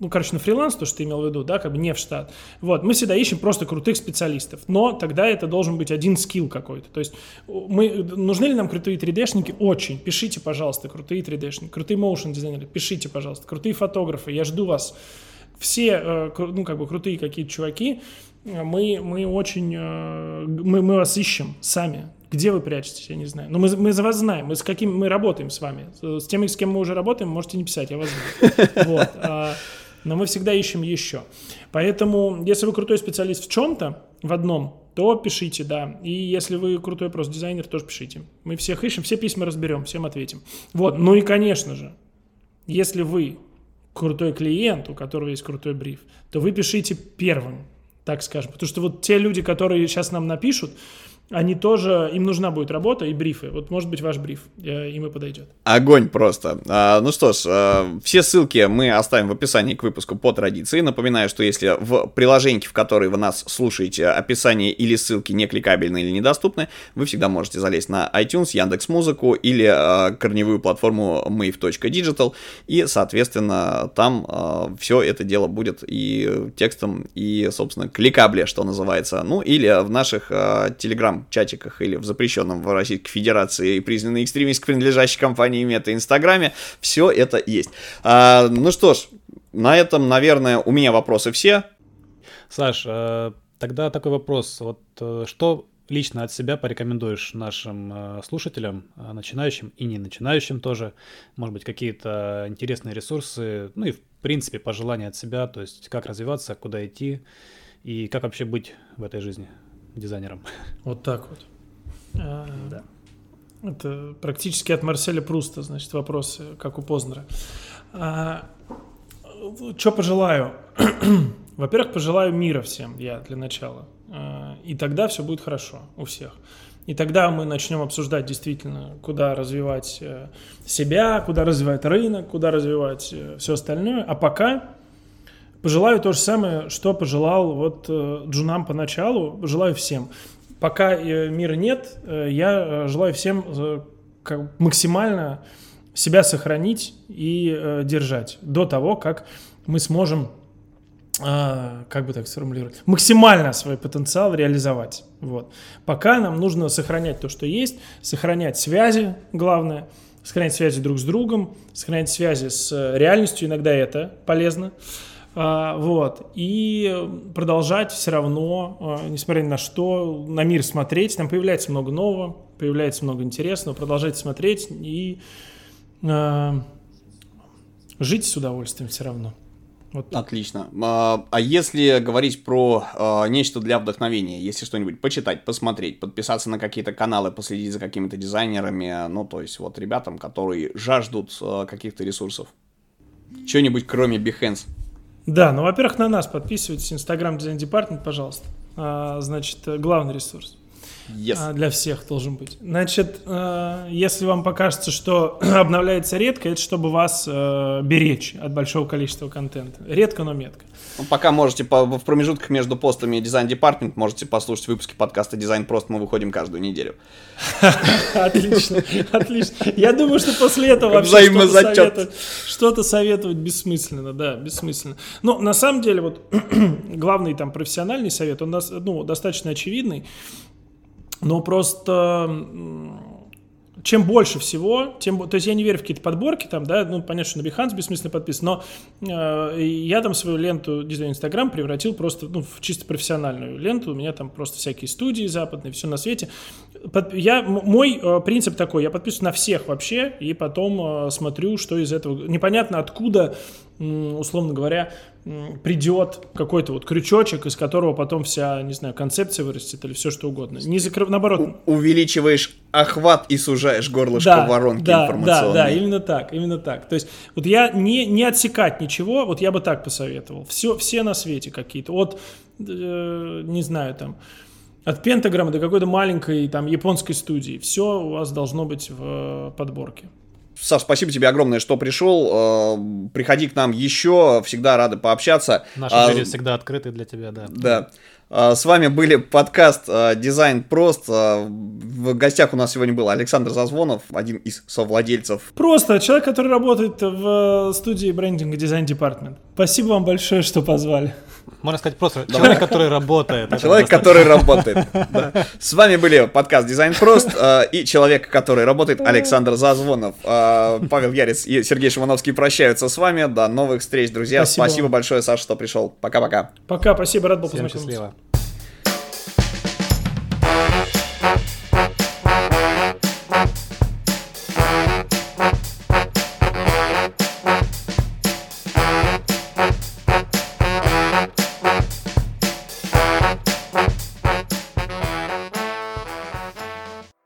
ну, короче, на фриланс, то, что ты имел в виду, да, как бы не в штат. Вот, мы всегда ищем просто крутых специалистов, но тогда это должен быть один скилл какой-то. То есть мы, нужны ли нам крутые 3D-шники? Очень. Пишите, пожалуйста, крутые 3D-шники, крутые моушен дизайнеры, пишите, пожалуйста, крутые фотографы, я жду вас. Все, э, ну, как бы крутые какие-то чуваки, мы, мы очень, э, мы, мы вас ищем сами. Где вы прячетесь, я не знаю. Но мы, мы за вас знаем, мы с каким мы работаем с вами. С теми, с кем мы уже работаем, можете не писать, я вас знаю. А, но мы всегда ищем еще. Поэтому, если вы крутой специалист в чем-то, в одном, то пишите, да. И если вы крутой просто дизайнер, тоже пишите. Мы всех ищем, все письма разберем, всем ответим. Вот, ну и, конечно же, если вы крутой клиент, у которого есть крутой бриф, то вы пишите первым, так скажем. Потому что вот те люди, которые сейчас нам напишут, они тоже, им нужна будет работа и брифы. Вот может быть ваш бриф, им и подойдет. Огонь просто. А, ну что ж, а, все ссылки мы оставим в описании к выпуску по традиции. Напоминаю, что если в приложении, в которой вы нас слушаете, описание или ссылки не кликабельны или недоступны, вы всегда можете залезть на iTunes, Яндекс Музыку или а, корневую платформу mave.digital и, соответственно, там а, все это дело будет и текстом, и, собственно, кликабле, что называется. Ну или в наших а, телеграм чатиках или в запрещенном в Российской Федерации и признанной экстремистской принадлежащей компании Мета Инстаграме, все это есть. А, ну что ж, на этом, наверное, у меня вопросы все. Саш, э, тогда такой вопрос. Вот э, что лично от себя порекомендуешь нашим э, слушателям, начинающим и не начинающим тоже? Может быть, какие-то интересные ресурсы, ну и в принципе пожелания от себя, то есть как развиваться, куда идти и как вообще быть в этой жизни? Дизайнером. Вот так вот. А, да. Это практически от Марселя Пруста, значит, вопросы, как у Познера. А, что пожелаю? Во-первых, пожелаю мира всем, я для начала. А, и тогда все будет хорошо у всех. И тогда мы начнем обсуждать действительно, куда развивать э, себя, куда развивать рынок, куда развивать э, все остальное. А пока Пожелаю то же самое, что пожелал вот э, Джунам поначалу, желаю всем. Пока э, мира нет, э, я желаю всем максимально себя сохранить и держать до того, как мы сможем как бы так сформулировать, максимально свой потенциал реализовать. Вот. Пока нам нужно сохранять то, что есть, сохранять связи, главное, сохранять связи друг с другом, сохранять связи с реальностью, иногда это полезно. А, вот. И продолжать все равно, а, несмотря ни на что, на мир смотреть. Там появляется много нового, появляется много интересного. Продолжать смотреть и э, жить с удовольствием все равно. Вот. Отлично. А, а если говорить про а, нечто для вдохновения, если что-нибудь почитать, посмотреть, подписаться на какие-то каналы, последить за какими-то дизайнерами, ну, то есть вот ребятам, которые жаждут а, каких-то ресурсов. Что-нибудь кроме Behance. Да, ну, во-первых, на нас подписывайтесь. Инстаграм Дизайн Департмент, пожалуйста. А, значит, главный ресурс. Yes. А, для всех должен быть. Значит, э, если вам покажется, что обновляется редко, это чтобы вас э, беречь от большого количества контента. Редко, но метко. Ну, пока можете по, в промежутках между постами Дизайн Департмент можете послушать выпуски подкаста Дизайн Просто. Мы выходим каждую неделю. Отлично, отлично. Я думаю, что после этого вообще что-то советовать, что-то советовать бессмысленно, да, бессмысленно. Но на самом деле вот главный там профессиональный совет, он ну, достаточно очевидный. Но просто чем больше всего, тем, то есть я не верю в какие-то подборки там, да, ну, понятно, что на Behance бессмысленно подписан, но э, я там свою ленту дизайн Инстаграм превратил просто, ну, в чисто профессиональную ленту, у меня там просто всякие студии западные, все на свете. Под, я, мой э, принцип такой, я подписываюсь на всех вообще, и потом э, смотрю, что из этого, непонятно откуда, условно говоря, придет какой-то вот крючочек, из которого потом вся, не знаю, концепция вырастет или все что угодно. Не закрыв, наоборот. У- увеличиваешь охват и сужаешь горлышко да, воронки да, информационной. Да, да, именно так, именно так. То есть вот я не, не отсекать ничего, вот я бы так посоветовал. Все, все на свете какие-то. Вот, э, не знаю, там, От Пентаграмма до какой-то маленькой там японской студии. Все у вас должно быть в подборке. Саш, спасибо тебе огромное, что пришел. Э, приходи к нам еще, всегда рады пообщаться. Наши а, двери всегда открыты для тебя, да. Да. А, с вами были подкаст а, «Дизайн прост». В гостях у нас сегодня был Александр Зазвонов, один из совладельцев. Просто человек, который работает в студии брендинга дизайн департмент. Спасибо вам большое, что позвали. Можно сказать просто человек, который работает. Человек, который работает. С вами были подкаст «Дизайн прост» и человек, который работает, Александр Зазвонов. Павел Ярец и Сергей Шимановский прощаются с вами. До новых встреч, друзья. Спасибо, большое, Саша, что пришел. Пока-пока. Пока, спасибо, рад был познакомиться. счастливо.